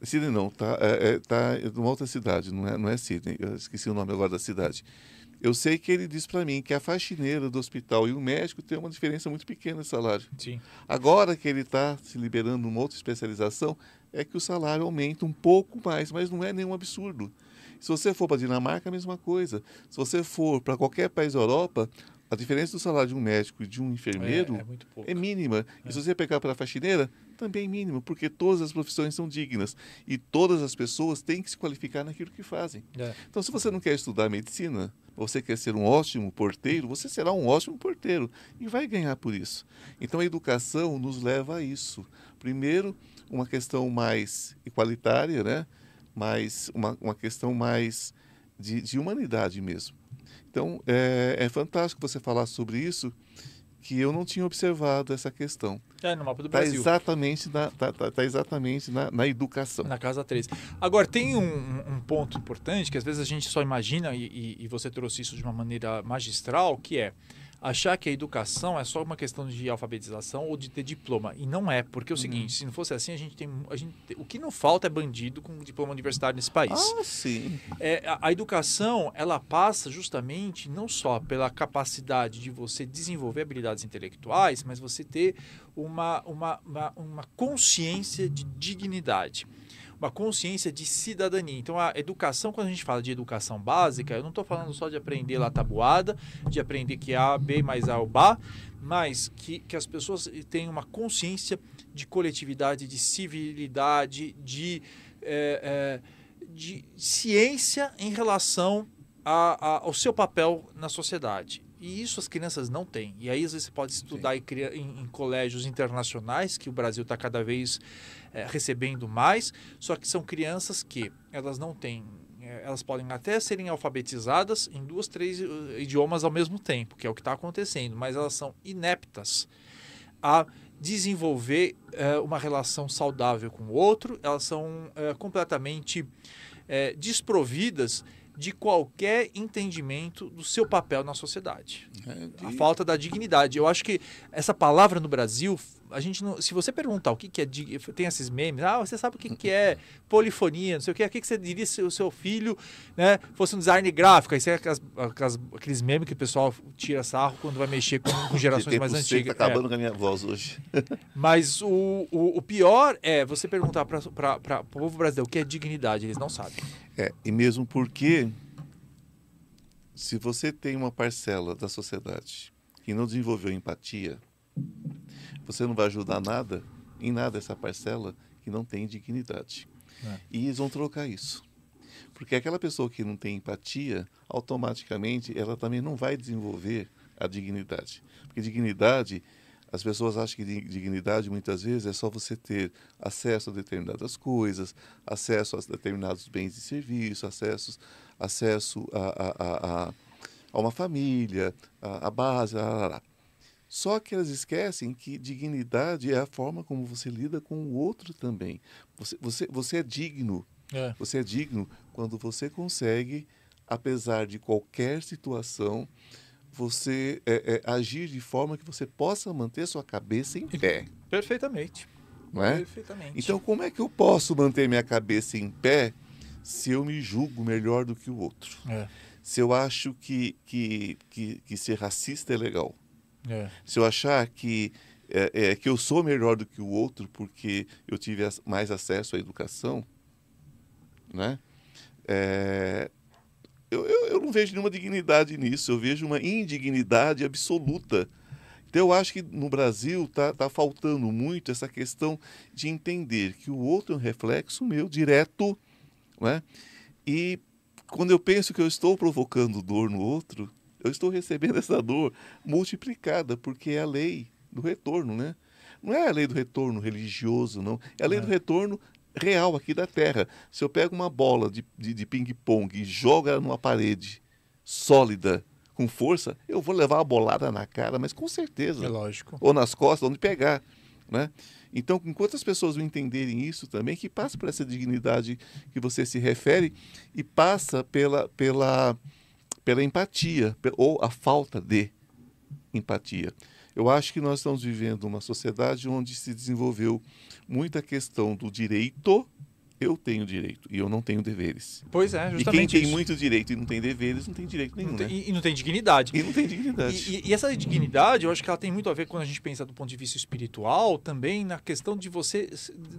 Sydney não, tá, é, tá numa outra cidade, não é, não é Sydney. Eu esqueci o nome agora da cidade. Eu sei que ele diz para mim que a faxineira do hospital e o médico tem uma diferença muito pequena de salário. Sim. Agora que ele está se liberando numa outra especialização, é que o salário aumenta um pouco mais, mas não é nenhum absurdo. Se você for para a Dinamarca, a mesma coisa. Se você for para qualquer país da Europa, a diferença do salário de um médico e de um enfermeiro é, é, é mínima. É. E se você pegar para a faxineira, também é mínima, porque todas as profissões são dignas e todas as pessoas têm que se qualificar naquilo que fazem. É. Então, se você não quer estudar medicina, você quer ser um ótimo porteiro, você será um ótimo porteiro e vai ganhar por isso. Então a educação nos leva a isso. Primeiro, uma questão mais igualitária, né? mais, uma, uma questão mais de, de humanidade mesmo. Então é, é fantástico você falar sobre isso que eu não tinha observado essa questão. É, no mapa do Está Brasil. exatamente, na, tá, tá- tá exatamente na, na educação. Na casa 3. Agora, tem um, um ponto importante que às vezes a gente só imagina, e, e- e você trouxe isso de uma maneira magistral, que é achar que a educação é só uma questão de alfabetização ou de ter diploma. E não é, porque é o seguinte, se não fosse assim, a gente tem. A gente, o que não falta é bandido com diploma universitário nesse país. Ah, sim. É, a, a educação, ela passa justamente não só pela capacidade de você desenvolver habilidades intelectuais, mas você ter uma, uma, uma, uma consciência de dignidade, uma consciência de cidadania. Então, a educação, quando a gente fala de educação básica, eu não estou falando só de aprender lá tabuada, de aprender que A, B mais A é o Bá, mas que, que as pessoas tenham uma consciência de coletividade, de civilidade, de... é, é, de ciência em relação a- a- ao seu papel na sociedade. E isso as crianças não têm. E aí, às vezes, você pode estudar em- em colégios internacionais, que o Brasil está cada vez eh, recebendo mais, só que são crianças que elas não têm. eh, Elas podem até serem alfabetizadas em duas, três eh, idiomas ao mesmo tempo, que é o que está acontecendo, mas elas são ineptas a desenvolver eh, uma relação saudável com o outro, elas são eh, completamente eh, desprovidas de qualquer entendimento do seu papel na sociedade. É, A falta da dignidade. Eu acho que essa palavra no Brasil, a gente não, se você perguntar o que, que é tem esses memes, ah, você sabe o que, que é [LAUGHS] polifonia, não sei o que, o que, que você diria se o seu filho né, fosse um design gráfico? Isso é aquelas, aquelas- aqueles memes que o pessoal tira sarro quando vai mexer com, com gerações mais antigas. Tá É. acabando com a minha voz hoje. [LAUGHS] Mas o, o, o pior é você perguntar para o povo brasileiro o que é dignidade, eles não sabem. É, e mesmo porque se você tem uma parcela da sociedade que não desenvolveu empatia, você não vai ajudar nada, em nada essa parcela que não tem dignidade. É. E eles vão trocar isso. Porque aquela pessoa que não tem empatia, automaticamente ela também não vai desenvolver a dignidade. Porque dignidade, as pessoas acham que di- dignidade muitas vezes é só você ter acesso a determinadas coisas, acesso a determinados bens e serviços, acessos, acesso a, a, a, a, a uma família, a, a base, lá. Só que elas esquecem que dignidade é a forma como você lida com o outro também. Você, você, você é digno É. você é digno quando você consegue, apesar de qualquer situação, você é, é, agir de forma que você possa manter sua cabeça em pé, Perfeitamente. não é? Perfeitamente. Então, como é que eu posso manter minha cabeça em pé se eu me julgo melhor do que o outro? É, Se eu acho que, que, que, que ser racista é legal? É. Se eu achar que, é, é, que eu sou melhor do que o outro porque eu tive mais acesso à educação, né? É, eu, eu, eu não vejo nenhuma dignidade nisso, eu vejo uma indignidade absoluta. Então eu acho que no Brasil está tá faltando muito essa questão de entender que o outro é um reflexo meu direto, né? E quando eu penso que eu estou provocando dor no outro, eu estou recebendo essa dor multiplicada, porque é a lei do retorno, né? Não é a lei do retorno religioso, não. É a lei É. do retorno real aqui da Terra. Se eu pego uma bola de, de, de ping-pong e jogo ela numa parede sólida, com força, eu vou levar uma bolada na cara, mas com certeza É lógico. ou nas costas, onde pegar. Né? Então, enquanto as pessoas não entenderem isso também, que passa por essa dignidade que você se refere e passa pela, pela, pela empatia, ou a falta de empatia. Eu acho que nós estamos vivendo uma sociedade onde se desenvolveu muita questão do direito. Eu tenho direito e eu não tenho deveres. Pois é, E quem justamente tem isso. muito direito e não tem deveres, não tem direito nenhum, Não tem- né? e, não tem dignidade. E não tem dignidade. E, e- e essa dignidade, eu acho que ela tem muito a ver quando a gente pensa do ponto de vista espiritual, também na questão de você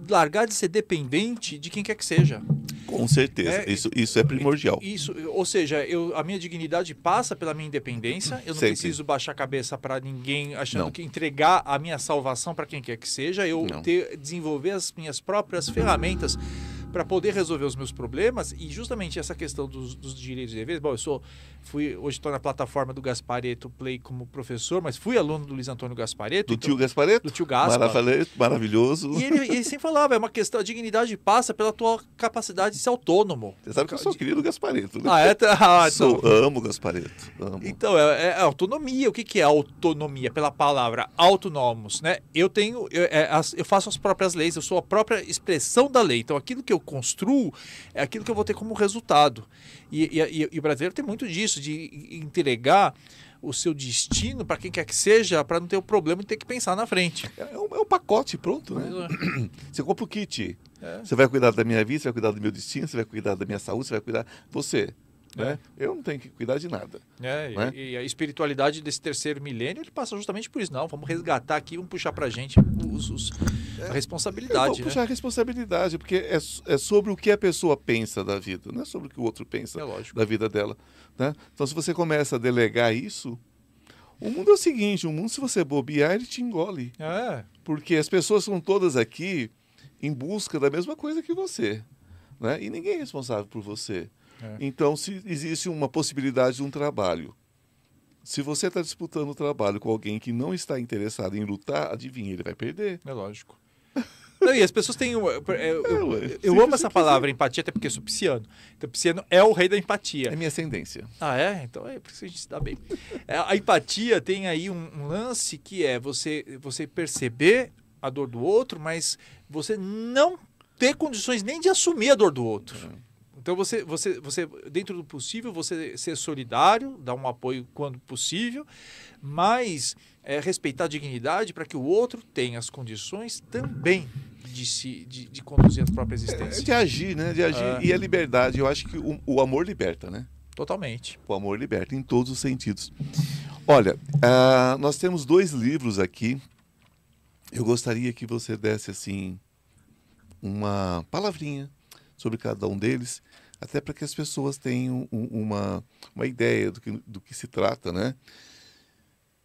largar de ser dependente de quem quer que seja. Com certeza. É, isso, isso é primordial. Isso, ou seja, eu, a minha dignidade passa pela minha independência. Eu não Sempre. preciso baixar a cabeça para ninguém, achando Não. que entregar a minha salvação para quem quer que seja. Eu ter, desenvolver as minhas próprias ferramentas para poder resolver os meus problemas e justamente essa questão dos, dos direitos e deveres. Bom, eu sou fui hoje estou na plataforma do Gaspareto Play como professor, mas fui aluno do Luiz Antônio Gaspareto. Do então, tio Gaspareto? Do tio Gaspar. Maravilhoso. E ele, ele sempre falava, é uma questão, a dignidade passa pela tua capacidade de ser autônomo. Você sabe que eu sou querido Gaspareto, né? Ah, é? Ah, então. Sou, amo Gaspareto. Amo. Então, é, é, autonomia. O que, que é autonomia? Pela palavra autonomos, né? Eu tenho, eu, é, as, eu faço as próprias leis, eu sou a própria expressão da lei. Então, aquilo que eu construo é aquilo que eu vou ter como resultado. E, e, e o brasileiro tem muito disso, de entregar o seu destino para quem quer que seja, para não ter o problema de ter que pensar na frente. É, é um, é um pacote pronto, né? É. [CLEARS THROAT] Você compra o kit. É. Você vai cuidar da minha vida, você vai cuidar do meu destino, você vai cuidar da minha saúde, você vai cuidar. Você. Né? É. Eu não tenho que cuidar de nada. É, né? e, e, a espiritualidade desse terceiro milênio ele passa justamente por isso. Não, vamos resgatar aqui, vamos puxar para a gente os, os, a responsabilidade. Vamos né? puxar a responsabilidade, porque é, é sobre o que a pessoa pensa da vida, não é sobre o que o outro pensa é da vida dela. Né? Então, se você começa a delegar isso, o mundo é o seguinte: o mundo, se você bobear, ele te engole. É. Porque as pessoas são todas aqui em busca da mesma coisa que você. Né? E ninguém é responsável por você. É. Então, se existe uma possibilidade de um trabalho, se você está disputando o trabalho com alguém que não está interessado em lutar, adivinha, ele vai perder. É lógico. [LAUGHS] Não, e as pessoas têm. Eu, eu, eu, eu amo essa palavra, empatia, até porque eu sou pisciano. Então, pisciano é o rei da empatia. É minha ascendência. Ah, é? Então é por isso que a gente se dá bem. É, a empatia tem aí um, um lance que é você, você perceber a dor do outro, mas você não ter condições nem de assumir a dor do outro. É. Então você, você, você, dentro do possível, você ser solidário, dar um apoio quando possível, mas é, respeitar a dignidade para que o outro tenha as condições também de, se, de, de conduzir a própria existência. É, de agir, né? De agir. É. E a liberdade, eu acho que o, o, amor liberta, né? Totalmente. O amor liberta em todos os sentidos. Olha, uh, nós temos dois livros aqui. Eu gostaria que você desse assim uma palavrinha sobre cada um deles, até para que as pessoas tenham uma, uma ideia do que, do que se trata, né?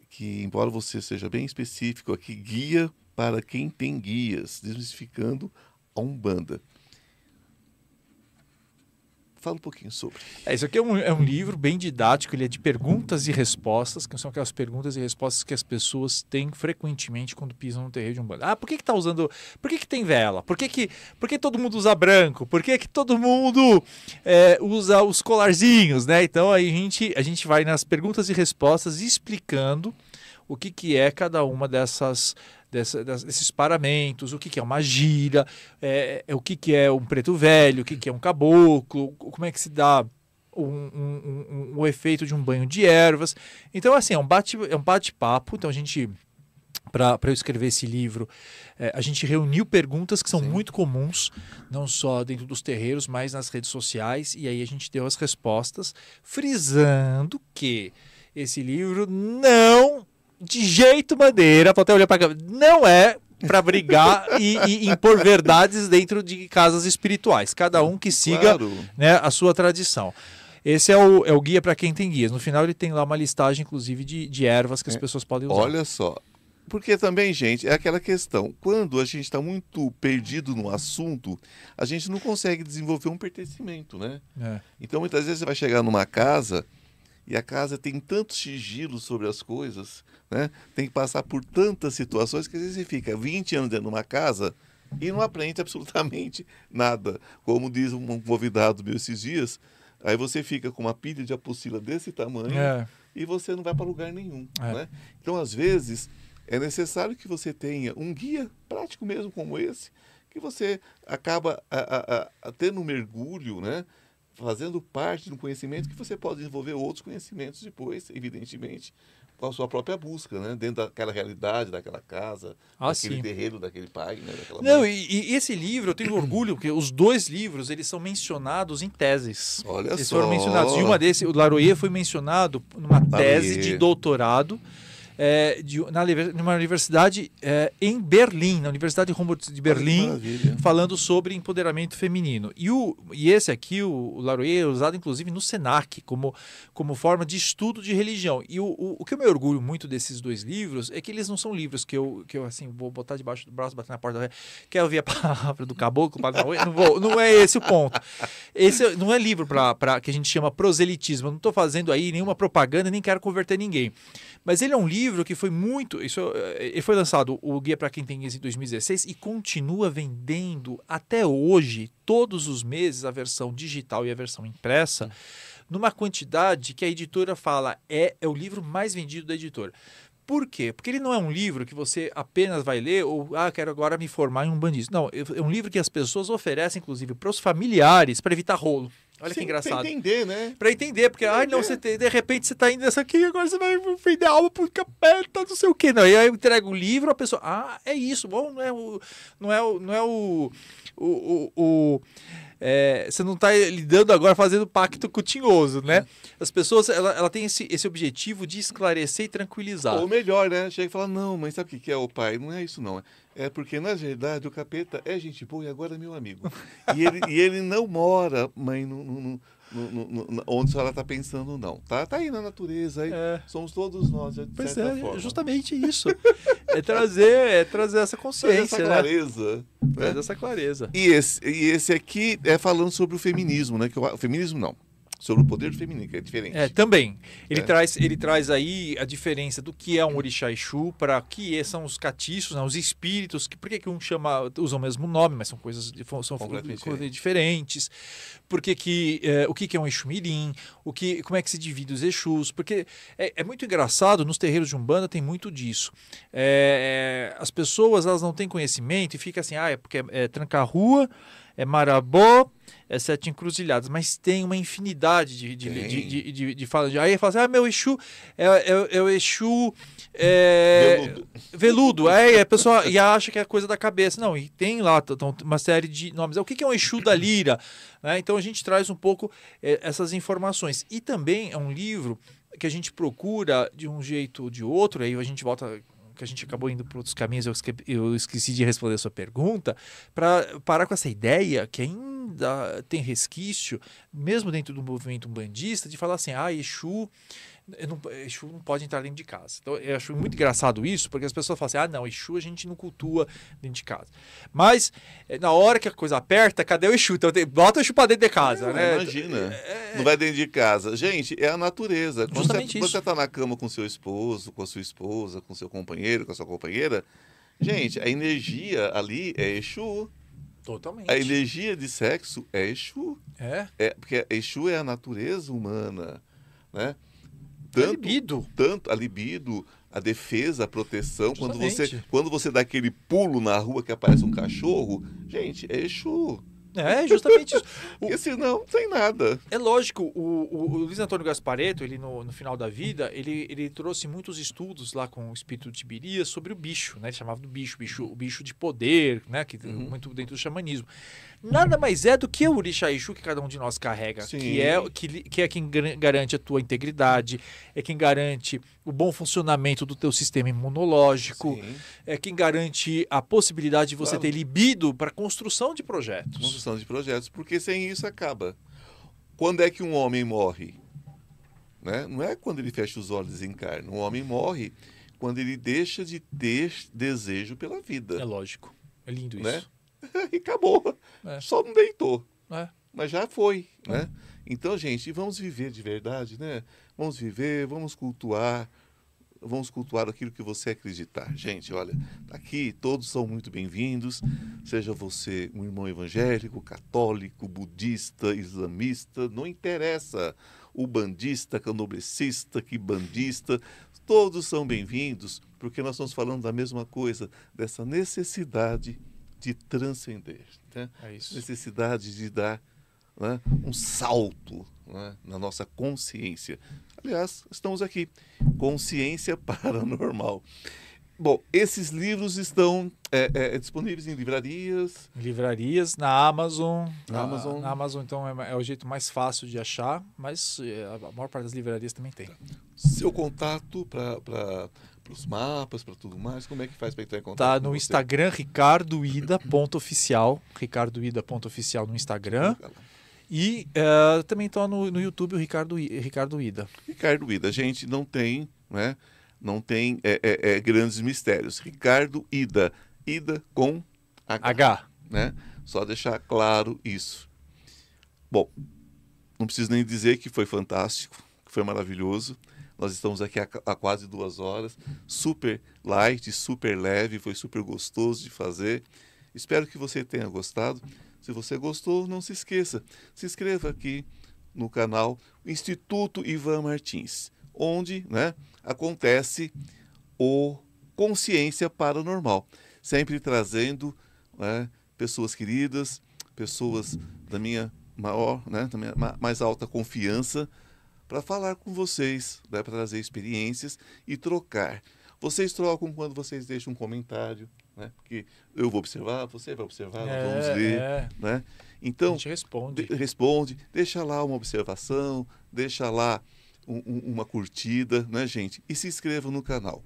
Que, embora você seja bem específico aqui, guia para quem tem guias, desmistificando a Umbanda. Fala um pouquinho sobre. É, isso aqui é um, é um livro bem didático, ele é de perguntas e respostas, que são aquelas perguntas e respostas que as pessoas têm frequentemente quando pisam no terreiro de um bando. Ah, por que que tá usando... Por que que tem vela? Por que que, por que todo mundo usa branco? Por que que todo mundo é, usa os colarzinhos, né? Então aí a gente, a gente vai nas perguntas e respostas explicando o que, que é cada uma dessas dessa, desses paramentos, o que, que é uma gira, é, é, o que, que é um preto velho, o que, que é um caboclo, como é que se dá o um, um, um, efeito de um banho de ervas. Então, assim, é um bate-papo. É um bate então, a gente, para eu escrever esse livro, é, a gente reuniu perguntas que são Sim. muito comuns, não só dentro dos terreiros, mas nas redes sociais, e aí a gente deu as respostas, frisando que esse livro não de jeito maneira, pode até olhar para não é para brigar [LAUGHS] e, e, impor verdades dentro de casas espirituais. Cada um que siga claro. né, a sua tradição. Esse é o, é o guia para quem tem guias. No final ele tem lá uma listagem, inclusive, de, de ervas que as é. pessoas podem usar. Olha só. Porque também, gente, é aquela questão. Quando a gente está muito perdido no assunto, a gente não consegue desenvolver um pertencimento, né? É. Então, muitas vezes você vai chegar numa casa e a casa tem tanto sigilo sobre as coisas, né? tem que passar por tantas situações que às vezes você fica 20 anos dentro de uma casa e não aprende [LAUGHS] absolutamente nada. Como diz um convidado meu esses dias, aí você fica com uma pilha de apostila desse tamanho é. e você não vai para lugar nenhum. É. Né? Então, às vezes, é necessário que você tenha um guia prático mesmo como esse, que você acaba a, a, a, tendo um mergulho, né? Fazendo parte de um conhecimento que você pode desenvolver outros conhecimentos depois, evidentemente, com a sua própria busca, né? Dentro daquela realidade, daquela casa, ah, daquele sim. terreiro, daquele pai, né? Daquela Não, e, e, esse livro, eu tenho orgulho, porque os dois livros, eles são mencionados em teses. Olha eles só. foram mencionados. E uma desse, o Laroyer foi mencionado numa tese de doutorado é, de, na, numa universidade é, em Berlim, na Universidade Humboldt de Berlim, falando sobre empoderamento feminino. E, o, e esse aqui, o, o Larouet, é usado inclusive no SENAC como, como forma de estudo de religião. E o, o, o, que eu me orgulho muito desses dois livros é que eles não são livros que eu, que eu assim, vou botar debaixo do braço, bater na porta, quer ouvir a [LAUGHS] palavra do caboclo? Não, vou, não é esse o ponto. Esse não é livro para que a gente chama proselitismo. Eu não estou fazendo aí nenhuma propaganda, nem quero converter ninguém. Mas ele é um livro que foi muito. Isso, eh, ele foi lançado, o Guia para Quem Tem Guias, em 2016, e continua vendendo até hoje, todos os meses, a versão digital e a versão impressa, numa quantidade que a editora fala é, é o livro mais vendido da editora. Por quê? Porque ele não é um livro que você apenas vai ler ou, ah, quero agora me formar em um bandista. Não, é um livro que as pessoas oferecem, inclusive, para os familiares, para evitar rolo. Olha Sim, que engraçado. Pra entender, né? Pra entender, porque, ai, ah, não, você tem, de repente você tá indo nessa aqui, agora você vai vender alma pro capeta, não sei o quê. Não, e aí eu entrego o livro, a pessoa, ah, é isso, bom, não é o. Não é o. Não é o, o, o, o é, você não está lidando agora fazendo pacto com o tinhoso, né? As pessoas, ela, ela tem esse, esse objetivo de esclarecer e tranquilizar. Ou melhor, né? Chega e fala, não, mas sabe o que é o pai? Não é isso não. É porque, na verdade, o capeta é gente boa e agora é meu amigo. e, ele, e ele não mora, mãe, no, no, no, onde ela está pensando, não. Tá, tá aí na natureza, aí é. somos todos nós, de pois é, forma. justamente isso. é trazer, é trazer essa consciência. Trazer essa clareza. Né? Trazer essa clareza. E esse, e esse aqui é falando sobre o feminismo, né? Que o feminismo não sobre o poder feminino, que é diferente. É, também. Ele, é. Traz, ele traz aí a diferença do que é um orixá Exu para que é, são os catiços, né, os espíritos, que, por que, que um chama, usam o mesmo nome, mas são coisas são coisas diferentes. Por que, que é, o que, que é um Exu Mirim, o que, como é que se divide os Exus, porque é, é muito engraçado, nos terreiros de Umbanda tem muito disso. É, é, as pessoas elas não têm conhecimento e fica assim, ah, é porque é, é tranca-rua, é marabó, é sete encruzilhadas, mas tem uma infinidade de, de, de, de, de, de falas. Aí fala assim, ah, meu Exu é, é, é o Exu é, veludo. veludo. Aí a pessoa e acha que é coisa da cabeça. Não, e tem lá uma série de nomes. O que é um Exu da Lira? Né? Então a gente traz um pouco é, essas informações. E também é um livro que a gente procura de um jeito ou de outro, aí a gente volta que a gente acabou indo para outros caminhos, eu esqueci, eu esqueci de responder a sua pergunta, para parar com essa ideia que ainda tem resquício, mesmo dentro do movimento bandista, de falar assim, ah, Exu não, Exu não pode entrar dentro de casa. Então, eu acho muito engraçado isso, porque as pessoas falam assim: ah, não, Exu a gente não cultua dentro de casa. Mas, eh, na hora que a coisa aperta, cadê o Exu? Então, bota o Exu para dentro de casa, é, né? Imagina. É... Não vai dentro de casa. Gente, é a natureza. Quando Justamente você, você tá na cama com seu esposo, com a sua esposa, com seu companheiro, com a sua companheira, gente, a energia ali é Exu. Totalmente. A energia de sexo é Exu. É? é porque Exu é a natureza humana, né? Tanto, a libido. Tanto a libido, a defesa, a proteção. Quando você, quando você dá aquele pulo na rua que aparece um cachorro, gente, é Exu. É, justamente isso. [LAUGHS] Porque senão não tem nada. É lógico, o, o, o, Luiz Antônio Gaspareto, ele no, no final da vida, ele, ele trouxe muitos estudos lá com o espírito de Tibirias sobre o bicho, né? Ele chamava do bicho, bicho o bicho de poder, né? Que, uhum. Muito dentro do xamanismo nada mais é do que o Orixá Exu que cada um de nós carrega, que é, que, que é quem garante a tua integridade, é quem garante o bom funcionamento do teu sistema imunológico, Sim. é quem garante a possibilidade de você claro. ter libido para construção de projetos. Construção de projetos, porque sem isso acaba. Quando é que um homem morre? Né? Não é quando ele fecha os olhos e encarna. Um homem morre quando ele deixa de ter desejo pela vida. É lógico. É lindo né? isso. [LAUGHS] e acabou. É. Só não deitou. É. Mas já foi, né? Então, gente, vamos viver de verdade, né? Vamos viver, vamos cultuar, vamos cultuar aquilo que você acreditar. Gente, olha, aqui todos são muito bem-vindos, seja você um irmão evangélico, católico, budista, islamista, não interessa. O bandista, canoblecista, que bandista, todos são bem-vindos, porque nós estamos falando da mesma coisa, dessa necessidade de transcender. Né? É Necessidade de dar né, um salto né, na nossa consciência. Aliás, estamos aqui. Consciência [LAUGHS] paranormal. Bom, esses livros estão é, é, disponíveis em livrarias. Livrarias, na Amazon. Na, na Amazon. Na Amazon, então, é, é, o jeito mais fácil de achar, mas é, a maior parte das livrarias também tem. Seu contato para os mapas, para tudo mais? Como é que faz para entrar em contato? Tá no? Instagram ricardoida.oficial, ricardoida.oficial no Instagram. E eh, também tô no, no YouTube o Ricardo, Ricardo Ida. Ricardo Ida, a gente não tem, né? Não tem é, é, é, grandes mistérios. Ricardo Ida, Ida com H, H. né? Só deixar claro isso. Bom, não preciso nem dizer que foi fantástico, que foi maravilhoso. Nós estamos aqui há, há quase duas horas, super light, super leve, foi super gostoso de fazer. Espero que você tenha gostado. Se você gostou, não se esqueça, se inscreva aqui no canal Instituto Ivan Martins, onde né, acontece o Consciência Paranormal, sempre trazendo né, pessoas queridas, pessoas da minha maior, né, da minha ma- mais alta confiança, para falar com vocês, né, para trazer experiências e trocar. Vocês trocam quando vocês deixam um comentário, né? Porque eu vou observar, você vai observar, nós vamos ler, é. né? A Então, gente responde. de- responde, deixa lá uma observação, deixa lá um- um- uma curtida, né, gente? E se inscreva no canal.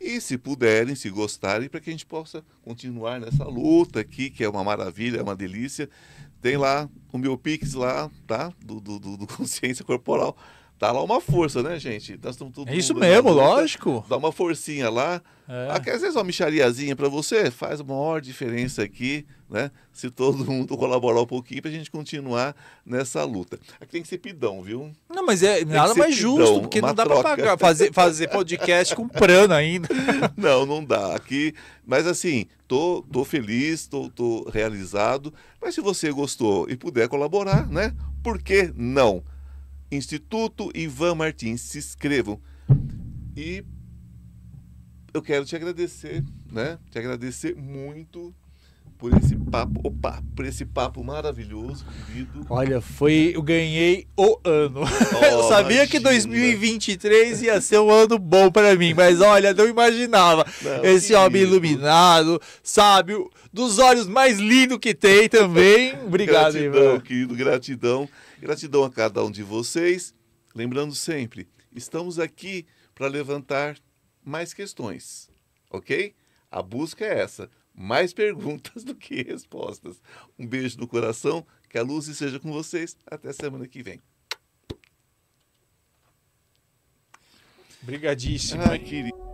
E se puderem, se gostarem, para que a gente possa continuar nessa luta aqui, que é uma maravilha, é uma delícia. Tem lá o meu Pix lá, tá? Do, do, do- do [LAUGHS] Consciência Corporal. Dá lá uma força, né, gente? Nós estamos todo É isso mesmo, luta. lógico. Dá uma forcinha lá. É. Ah, Às vezes uma michariazinha para você faz uma maior diferença aqui, né? Se todo mundo [LAUGHS] colaborar um pouquinho para a gente continuar nessa luta. Aqui tem que ser pidão, viu? Não, mas é nada ser mais pidão, justo, porque não dá pra troca. pagar, fazer, fazer podcast com prana ainda. [LAUGHS] Não, não dá. Aqui, mas assim, tô, tô feliz, tô, tô realizado. Mas se você gostou e puder colaborar, né? Por que não? Instituto Ivan Martins, se inscrevam. E eu quero te agradecer, né? Te agradecer muito por esse papo, opa, por esse papo maravilhoso, querido. Olha, foi. Eu ganhei o ano. [LAUGHS] eu Oh, sabia que imagina. 2023 ia ser um ano bom pra mim, mas olha, não imaginava. Não, Esse homem querido. iluminado, sábio, dos olhos mais lindos que tem também. Obrigado, gratidão, Ivan. querido, gratidão. Gratidão a cada um de vocês. Lembrando sempre, estamos aqui para levantar mais questões, ok? A busca é essa, mais perguntas [LAUGHS] do que respostas. Um beijo no coração, que a luz esteja com vocês. Até semana que vem. Obrigadíssimo. Querido.